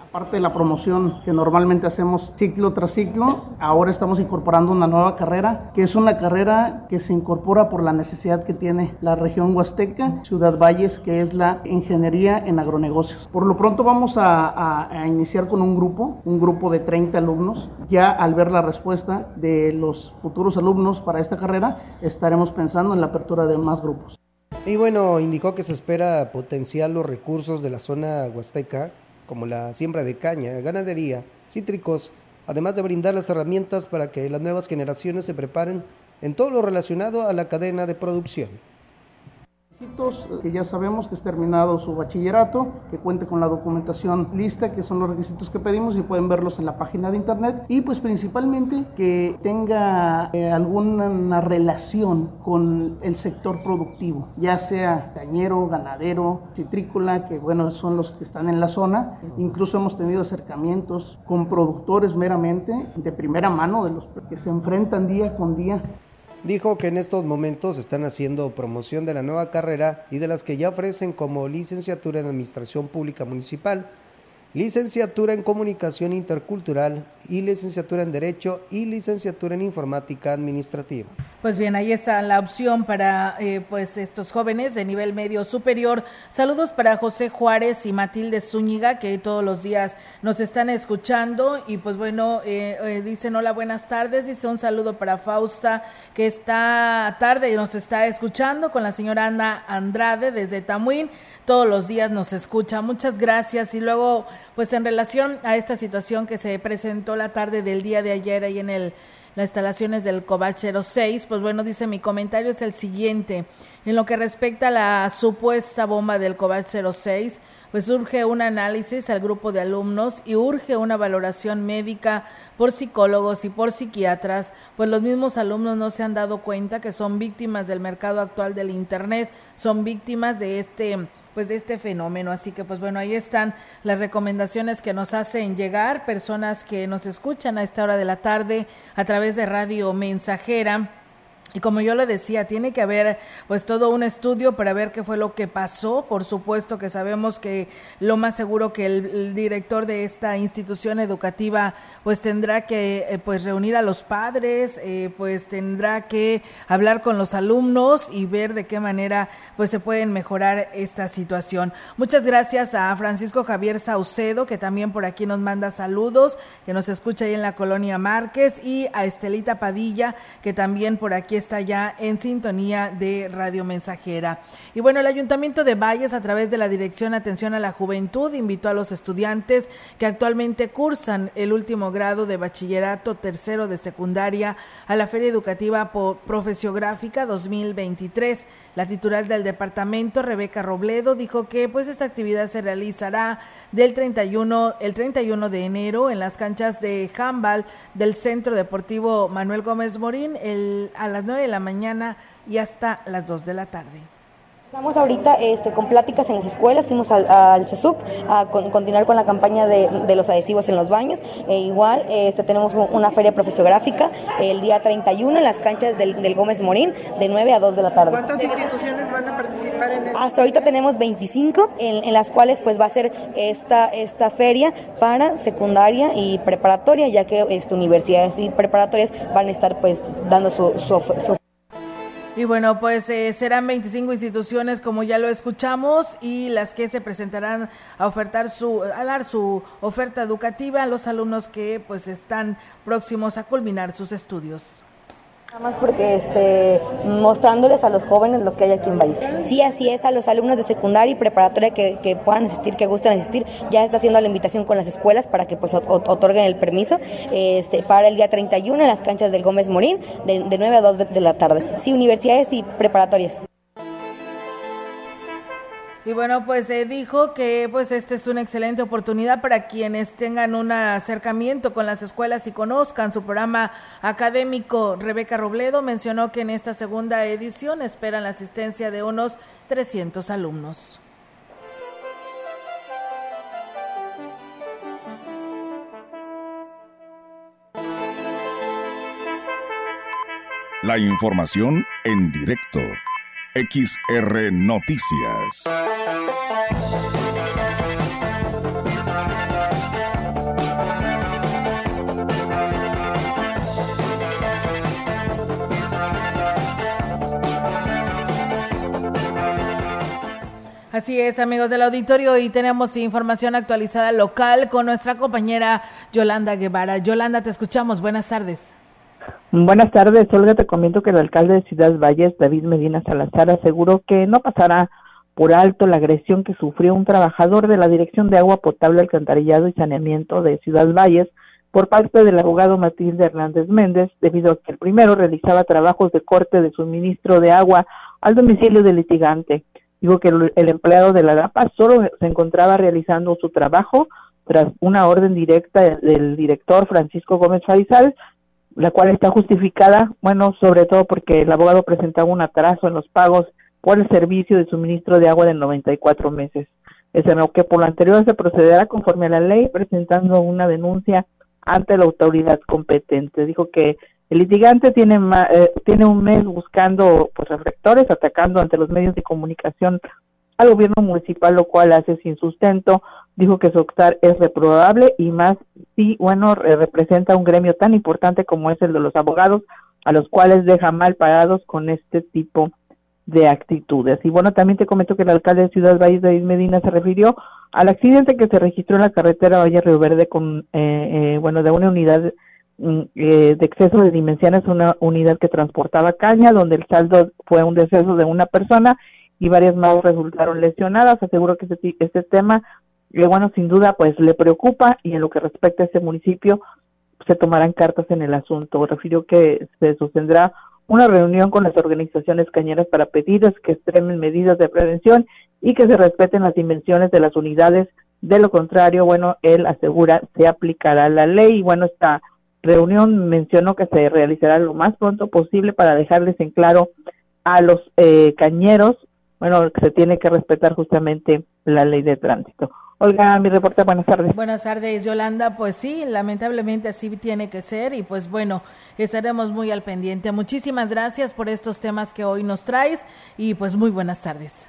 Aparte de la promoción que normalmente hacemos ciclo tras ciclo, ahora estamos incorporando una nueva carrera, que es una carrera que se incorpora por la necesidad que tiene la región Huasteca, Ciudad Valles, que es la ingeniería en agronegocios. Por lo pronto vamos a, a, iniciar con un grupo, un grupo de 30 alumnos. Ya al ver la respuesta de los futuros alumnos para esta carrera, estaremos pensando en la apertura de más grupos. Y bueno, indicó que se espera potenciar los recursos de la zona huasteca, como la siembra de caña, ganadería, cítricos, además de brindar las herramientas para que las nuevas generaciones se preparen en todo lo relacionado a la cadena de producción. Que ya sabemos que es terminado su bachillerato, que cuente con la documentación lista, que son los requisitos que pedimos y pueden verlos en la página de internet. Y pues principalmente que tenga eh, alguna relación con el sector productivo, ya sea cañero, ganadero, citrícola, que bueno, son los que están en la zona. Incluso hemos tenido acercamientos con productores meramente de primera mano, de los que se enfrentan día con día dijo que en estos momentos están haciendo promoción de la nueva carrera y de las que ya ofrecen como licenciatura en Administración Pública Municipal, licenciatura en Comunicación Intercultural y licenciatura en Derecho y licenciatura en Informática Administrativa. Pues bien, ahí está la opción para eh, pues estos jóvenes de nivel medio superior. Saludos para José Juárez y Matilde Zúñiga que todos los días nos están escuchando y pues bueno, eh, eh, dicen hola, buenas tardes. Dice un saludo para Fausta que está tarde y nos está escuchando con la señora Ana Andrade desde Tamuín todos los días nos escucha. Muchas gracias. Y luego, pues en relación a esta situación que se presentó la tarde del día de ayer ahí en el, las instalaciones del Cobach 06, pues bueno, dice mi comentario es el siguiente. En lo que respecta a la supuesta bomba del Cobach 06, pues urge un análisis al grupo de alumnos y urge una valoración médica por psicólogos y por psiquiatras, pues los mismos alumnos no se han dado cuenta que son víctimas del mercado actual del Internet, son víctimas de este pues de este fenómeno. Así que pues bueno, ahí están las recomendaciones que nos hacen llegar personas que nos escuchan a esta hora de la tarde a través de Radio Mensajera y como yo le decía, tiene que haber pues todo un estudio para ver qué fue lo que pasó. Por supuesto que sabemos que lo más seguro que el, director de esta institución educativa pues tendrá que eh, pues reunir a los padres, eh, pues tendrá que hablar con los alumnos y ver de qué manera pues se pueden mejorar esta situación. Muchas gracias a Francisco Javier Saucedo que también por aquí nos manda saludos, que nos escucha ahí en la colonia Márquez y a Estelita Padilla que también por aquí está ya en sintonía de Radio Mensajera. Y bueno, el Ayuntamiento de Valles, a través de la Dirección Atención a la Juventud, invitó a los estudiantes que actualmente cursan el último grado de bachillerato tercero de secundaria a la Feria Educativa Profesiográfica 2023. La titular del departamento, Rebeca Robledo, dijo que pues esta actividad se realizará del 31, el 31 de enero en las canchas de handball del Centro Deportivo Manuel Gómez Morín el, a las 9 de la mañana y hasta las 2 de la tarde. Estamos ahorita este, con pláticas en las escuelas, fuimos al, al CESUP a continuar con la campaña de, de, los adhesivos en los baños. E igual este, tenemos una feria profesiográfica el día 31 en las canchas del, del, Gómez Morín de 9 a 2 de la tarde. ¿Cuántas instituciones van a participar? Hasta ahorita tenemos 25 en, en, las cuales pues va a ser esta, esta feria para secundaria y preparatoria, ya que este, universidades y preparatorias van a estar pues dando su, su, su y bueno, pues eh, serán 25 instituciones como ya lo escuchamos y las que se presentarán a ofertar su a dar su oferta educativa a los alumnos que pues están próximos a culminar sus estudios. Nada más porque este, mostrándoles a los jóvenes lo que hay aquí en Valles. Sí, así es, a los alumnos de secundaria y preparatoria que, que puedan asistir, que gusten asistir, ya está haciendo la invitación con las escuelas para que pues otorguen el permiso este, para el día 31 en las canchas del Gómez Morín de, de 9 a 2 de, de la tarde. Sí, universidades y preparatorias. Y bueno, pues eh, dijo que pues esta es una excelente oportunidad para quienes tengan un acercamiento con las escuelas y conozcan su programa académico. Rebeca Robledo mencionó que en esta segunda edición esperan la asistencia de unos 300 alumnos. La información en directo. XR Noticias. Así es, amigos del auditorio, y tenemos información actualizada local con nuestra compañera Yolanda Guevara. Yolanda, te escuchamos. Buenas tardes. Buenas tardes, Olga. Te comento que el alcalde de Ciudad Valles, David Medina Salazar, aseguró que no pasará por alto la agresión que sufrió un trabajador de la Dirección de Agua Potable, Alcantarillado y Saneamiento de Ciudad Valles por parte del abogado Martín de Hernández Méndez, debido a que el primero realizaba trabajos de corte de suministro de agua al domicilio del litigante. Dijo que el, empleado de la DAPA solo se encontraba realizando su trabajo tras una orden directa del director Francisco Gómez Faisal, la cual está justificada, bueno, sobre todo porque el abogado presentaba un atraso en los pagos por el servicio de suministro de agua de 94 meses. Es que por lo anterior se procederá conforme a la ley presentando una denuncia ante la autoridad competente. Dijo que el litigante tiene, eh, tiene un mes buscando pues, reflectores, atacando ante los medios de comunicación al gobierno municipal, lo cual hace sin sustento. Dijo que su optar es reprobable y más si, bueno, representa un gremio tan importante como es el de los abogados, a los cuales deja mal parados con este tipo de actitudes. Y bueno, también te comento que el alcalde de Ciudad Valles, David Medina, se refirió al accidente que se registró en la carretera Valle Río Verde con, eh, eh, bueno, de una unidad mm, eh, de exceso de dimensiones, una unidad que transportaba caña, donde el saldo fue un deceso de una persona y varias más resultaron lesionadas. Aseguro que este, este tema, bueno, sin duda, pues le preocupa y en lo que respecta a este municipio, se tomarán cartas en el asunto. Refirió que se sostendrá una reunión con las organizaciones cañeras para pedirles que extremen medidas de prevención y que se respeten las dimensiones de las unidades. De lo contrario, bueno, él asegura se aplicará la ley. Y bueno, esta reunión mencionó que se realizará lo más pronto posible para dejarles en claro a los eh, cañeros, bueno, se tiene que respetar justamente la ley de tránsito. Olga, mi reporte, buenas tardes. Buenas tardes, Yolanda. Pues sí, lamentablemente así tiene que ser y pues bueno, estaremos muy al pendiente. Muchísimas gracias por estos temas que hoy nos traes y pues muy buenas tardes.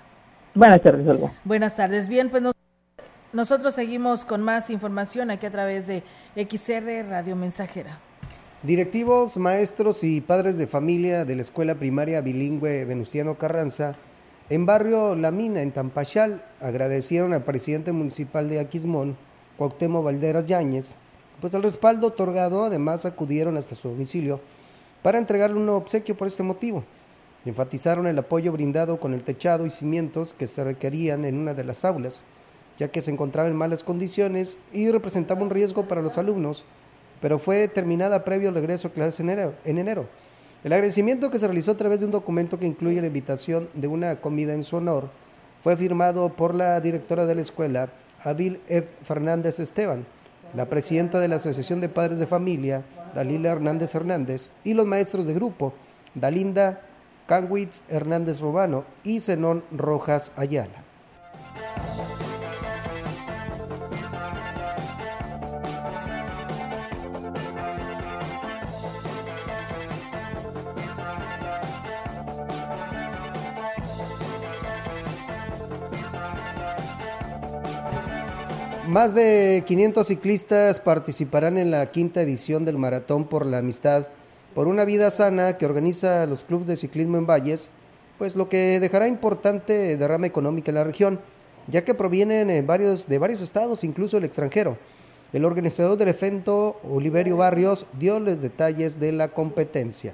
Buenas tardes, Olga. Buenas tardes. Bien, pues nosotros seguimos con más información aquí a través de XR Radio Mensajera. Directivos, maestros y padres de familia de la Escuela Primaria Bilingüe Venustiano Carranza en barrio La Mina, en Tampachal, agradecieron al presidente municipal de Aquismón, Cuauhtémoc Valderas Yáñez, pues el respaldo otorgado, además acudieron hasta su domicilio para entregarle un obsequio por este motivo. Enfatizaron el apoyo brindado con el techado y cimientos que se requerían en una de las aulas, ya que se encontraba en malas condiciones y representaba un riesgo para los alumnos, pero fue terminada previo al regreso a clases en enero. En enero. El agradecimiento que se realizó a través de un documento que incluye la invitación de una comida en su honor fue firmado por la directora de la escuela, Abil F. Fernández Esteban, la presidenta de la Asociación de Padres de Familia, Dalila Hernández Hernández, y los maestros de grupo, Dalinda Canwitz Hernández Robano y Zenón Rojas Ayala. Más de 500 ciclistas participarán en la quinta edición del Maratón por la Amistad por una vida sana que organiza los clubes de ciclismo en Valles, pues lo que dejará importante derrama económica en la región, ya que provienen en varios, de varios estados, incluso el extranjero. El organizador del evento, Oliverio Barrios, dio los detalles de la competencia.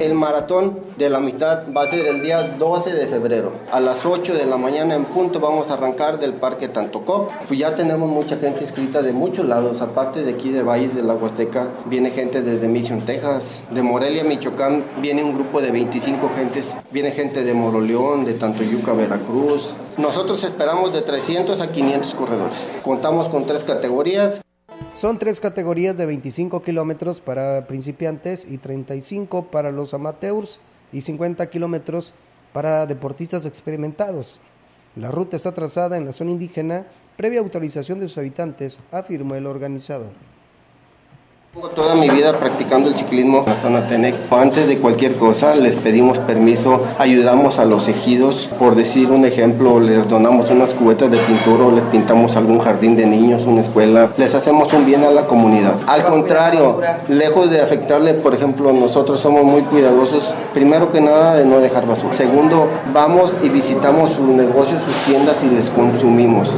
El maratón de la amistad va a ser el día 12 de febrero. A las 8 de la mañana en punto vamos a arrancar del Parque Tantocó. Pues ya tenemos mucha gente inscrita de muchos lados. Aparte de aquí de Valles de la Huasteca, viene gente desde Mission, Texas. De Morelia, Michoacán, viene un grupo de 25 gentes. Viene gente de Moroleón, de Tantoyuca, Veracruz. Nosotros esperamos de 300 a 500 corredores. Contamos con tres categorías. Son tres categorías de 25 kilómetros para principiantes y 35 para los amateurs y 50 kilómetros para deportistas experimentados. La ruta está trazada en la zona indígena previa autorización de sus habitantes, afirmó el organizador. Toda mi vida practicando el ciclismo en la zona Tenec. Antes de cualquier cosa les pedimos permiso, ayudamos a los ejidos, por decir un ejemplo, les donamos unas cubetas de pintura o les pintamos algún jardín de niños, una escuela, les hacemos un bien a la comunidad. Al contrario, lejos de afectarle, por ejemplo, nosotros somos muy cuidadosos, primero que nada de no dejar basura. Segundo, vamos y visitamos sus negocios, sus tiendas y les consumimos.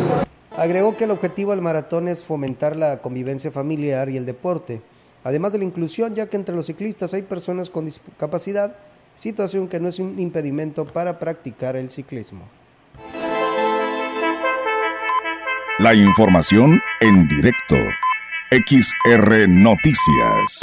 Agregó que el objetivo del maratón es fomentar la convivencia familiar y el deporte, además de la inclusión, ya que entre los ciclistas hay personas con discapacidad, situación que no es un impedimento para practicar el ciclismo. La información en directo. XR Noticias.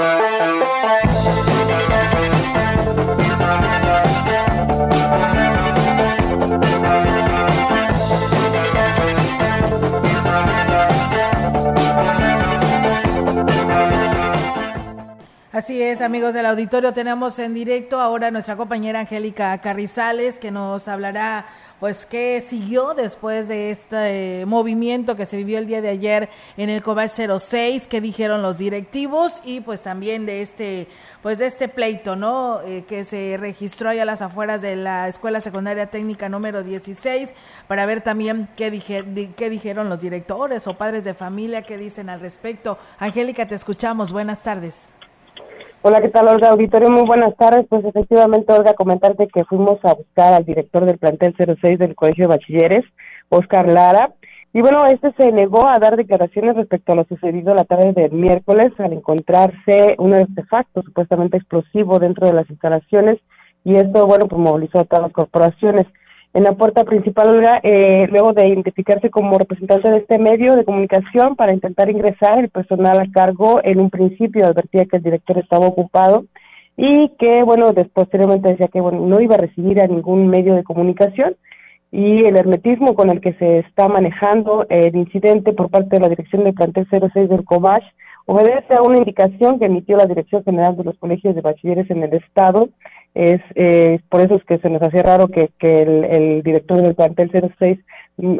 Así es, amigos del auditorio, tenemos en directo ahora nuestra compañera Angélica Carrizales que nos hablará pues qué siguió después de este movimiento que se vivió el día de ayer en el Cobach 06, qué dijeron los directivos y pues también de este pues de este pleito, ¿no? Eh, que se registró ahí a las afueras de la Escuela Secundaria Técnica número 16 para ver también qué, qué dijeron los directores o padres de familia, qué dicen al respecto. Angélica, te escuchamos. Buenas tardes. Hola, ¿qué tal, Olga? Auditorio, muy buenas tardes. Pues efectivamente, Olga, comentarte que fuimos a buscar al director del plantel 06 del Colegio de Bachilleres, Oscar Lara, y bueno, este se negó a dar declaraciones respecto a lo sucedido la tarde del miércoles al encontrarse un artefacto supuestamente explosivo dentro de las instalaciones, y esto, bueno, pues movilizó a todas las corporaciones en la puerta principal, Olga, eh, luego de identificarse como representante de este medio de comunicación para intentar ingresar, el personal a cargo en un principio advertía que el director estaba ocupado y que, bueno, después posteriormente decía que bueno, no iba a recibir a ningún medio de comunicación y el hermetismo con el que se está manejando el incidente por parte de la Dirección del Plantel 06 del COBACH obedece a una indicación que emitió la Dirección General de los Colegios de Bachilleres en el Estado es eh, por eso es que se nos hacía raro que, que el, director del plantel 06,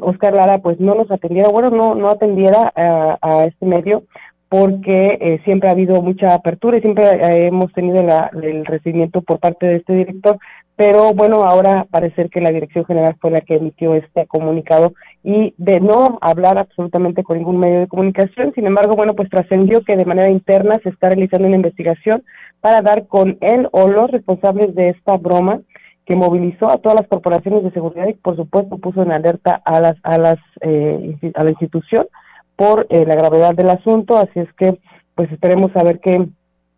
Oscar Lara, pues no nos atendiera, bueno, no, no atendiera a, este medio porque eh, siempre ha habido mucha apertura y siempre eh, hemos tenido la, el recibimiento por parte de este director, pero bueno, ahora parece que la Dirección General fue la que emitió este comunicado y de no hablar absolutamente con ningún medio de comunicación, sin embargo, bueno, pues trascendió que de manera interna se está realizando una investigación para dar con él o los responsables de esta broma que movilizó a todas las corporaciones de seguridad y por supuesto puso en alerta a las a las eh, a la institución por eh, la gravedad del asunto. Así es que pues esperemos saber qué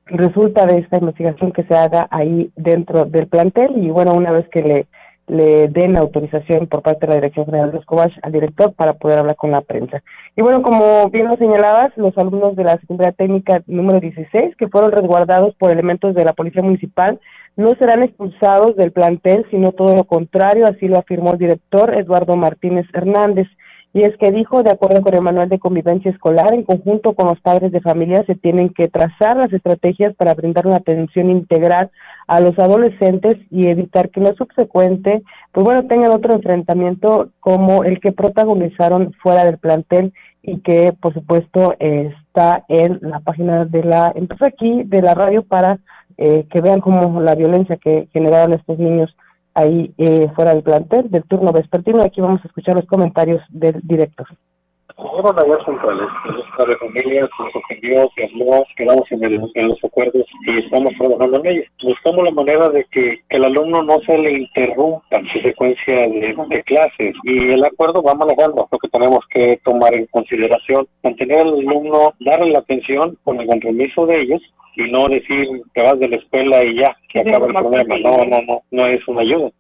resulta de esta investigación que se haga ahí dentro del plantel. Y bueno una vez que le le den autorización por parte de la Dirección General de Escobach al director para poder hablar con la prensa. Y bueno, como bien lo señalabas, los alumnos de la Secundaria Técnica número 16, que fueron resguardados por elementos de la Policía Municipal, no serán expulsados del plantel, sino todo lo contrario, así lo afirmó el director Eduardo Martínez Hernández. Y es que dijo, de acuerdo con el manual de convivencia escolar, en conjunto con los padres de familia, se tienen que trazar las estrategias para brindar una atención integral a los adolescentes y evitar que en lo subsecuente, pues bueno, tengan otro enfrentamiento como el que protagonizaron fuera del plantel y que, por supuesto, está en la página de la empresa aquí, de la radio, para eh, que vean cómo la violencia que generaron estos niños ahí eh, fuera del plantel del turno vespertino. Aquí vamos a escuchar los comentarios del director. Fueron allá centrales, los de familia, se ofendió, se habló, quedamos en, el, en, los acuerdos y estamos trabajando en ellos. Buscamos la manera de que, el alumno no se le interrumpa en su secuencia de, de, clases y el acuerdo va manejando lo que tenemos que tomar en consideración, mantener al alumno, darle la atención con el compromiso de ellos y no decir que vas de la escuela y ya, que acaba el problema. No, no, no, no es una ayuda.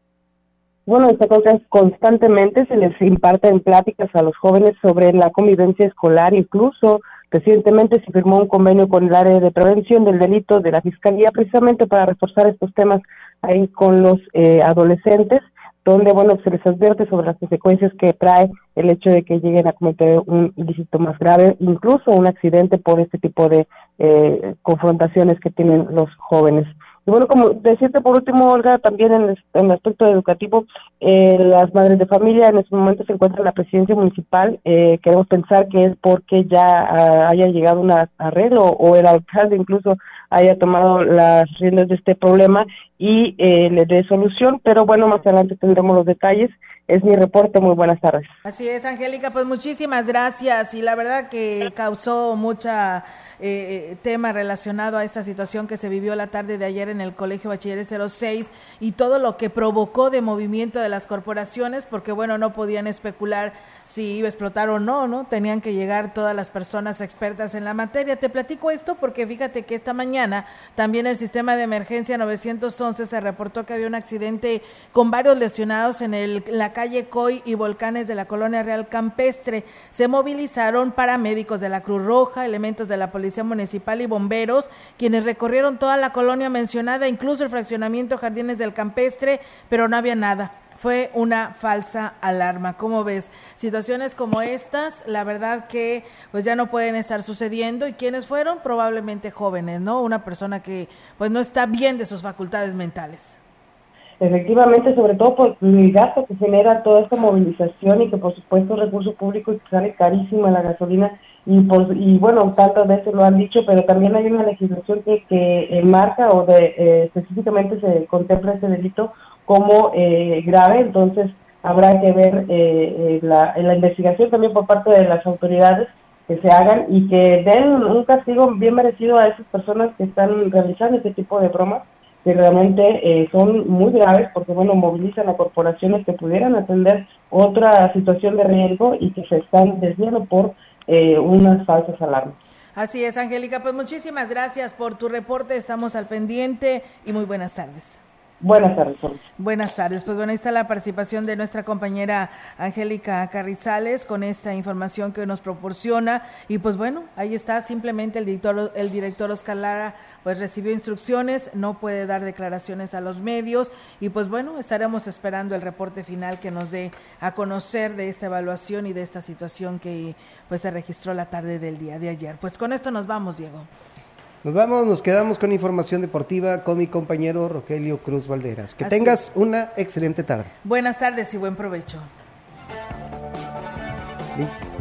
Bueno, esta cosa constantemente se les imparte en pláticas a los jóvenes sobre la convivencia escolar, incluso recientemente se firmó un convenio con el área de prevención del delito de la Fiscalía precisamente para reforzar estos temas ahí con los eh, adolescentes donde bueno se les advierte sobre las consecuencias que trae el hecho de que lleguen a cometer un ilícito más grave, incluso un accidente por este tipo de eh, confrontaciones que tienen los jóvenes. Y bueno, como decirte por último, Olga, también en el, aspecto educativo, eh, las madres de familia en este momento se encuentran en la presidencia municipal. Eh, queremos pensar que es porque ya ah, haya llegado un arreglo o el alcalde incluso haya tomado las riendas de este problema y eh, le dé solución, pero bueno, más adelante tendremos los detalles. Es mi reporte, muy buenas tardes. Así es, Angélica, pues muchísimas gracias y la verdad que causó mucha eh, tema relacionado a esta situación que se vivió la tarde de ayer en el Colegio Bachilleres 06 y todo lo que provocó de movimiento de las corporaciones, porque bueno, no podían especular si iba a explotar o no, ¿no? Tenían que llegar todas las personas expertas en la materia. Te platico esto porque fíjate que esta mañana también el sistema de emergencia 911 se reportó que había un accidente con varios lesionados en el, la calle Coy y Volcanes de la colonia Real Campestre. Se movilizaron paramédicos de la Cruz Roja, elementos de la Policía Municipal y bomberos, quienes recorrieron toda la colonia mencionada, incluso el fraccionamiento Jardines del Campestre, pero no había nada. fue una falsa alarma. ¿Cómo ves? Situaciones como estas, la verdad que pues ya no pueden estar sucediendo y quienes fueron probablemente jóvenes, ¿no? Una persona que pues no está bien de sus facultades mentales. Efectivamente, sobre todo por el gasto que genera toda esta movilización y que por supuesto recurso público y que sale carísima la gasolina. Y, por, y bueno, tantas veces lo han dicho, pero también hay una legislación que, que marca o de, eh, específicamente se contempla ese delito como eh, grave, entonces habrá que ver eh, eh, la, la investigación también por parte de las autoridades que se hagan y que den un castigo bien merecido a esas personas que están realizando este tipo de bromas que realmente son muy graves porque bueno movilizan a corporaciones que pudieran atender otra situación de riesgo y que se están desviando por unas falsas alarmas. Así es, Angélica, pues muchísimas gracias por tu reporte, estamos al pendiente y muy buenas tardes. Buenas tardes. Buenas tardes. Pues bueno, ahí está la participación de nuestra compañera Angélica Carrizales con esta información que nos proporciona. Y pues bueno, ahí está, simplemente el director, el director Oscar Lara pues recibió instrucciones, no puede dar declaraciones a los medios y pues bueno, estaremos esperando el reporte final que nos dé a conocer de esta evaluación y de esta situación que pues se registró la tarde del día de ayer. Pues con esto nos vamos, Diego. Nos vamos, nos quedamos con información deportiva con mi compañero Rogelio Cruz Valderas. Que tengas una excelente tarde. Buenas tardes y buen provecho. Listo.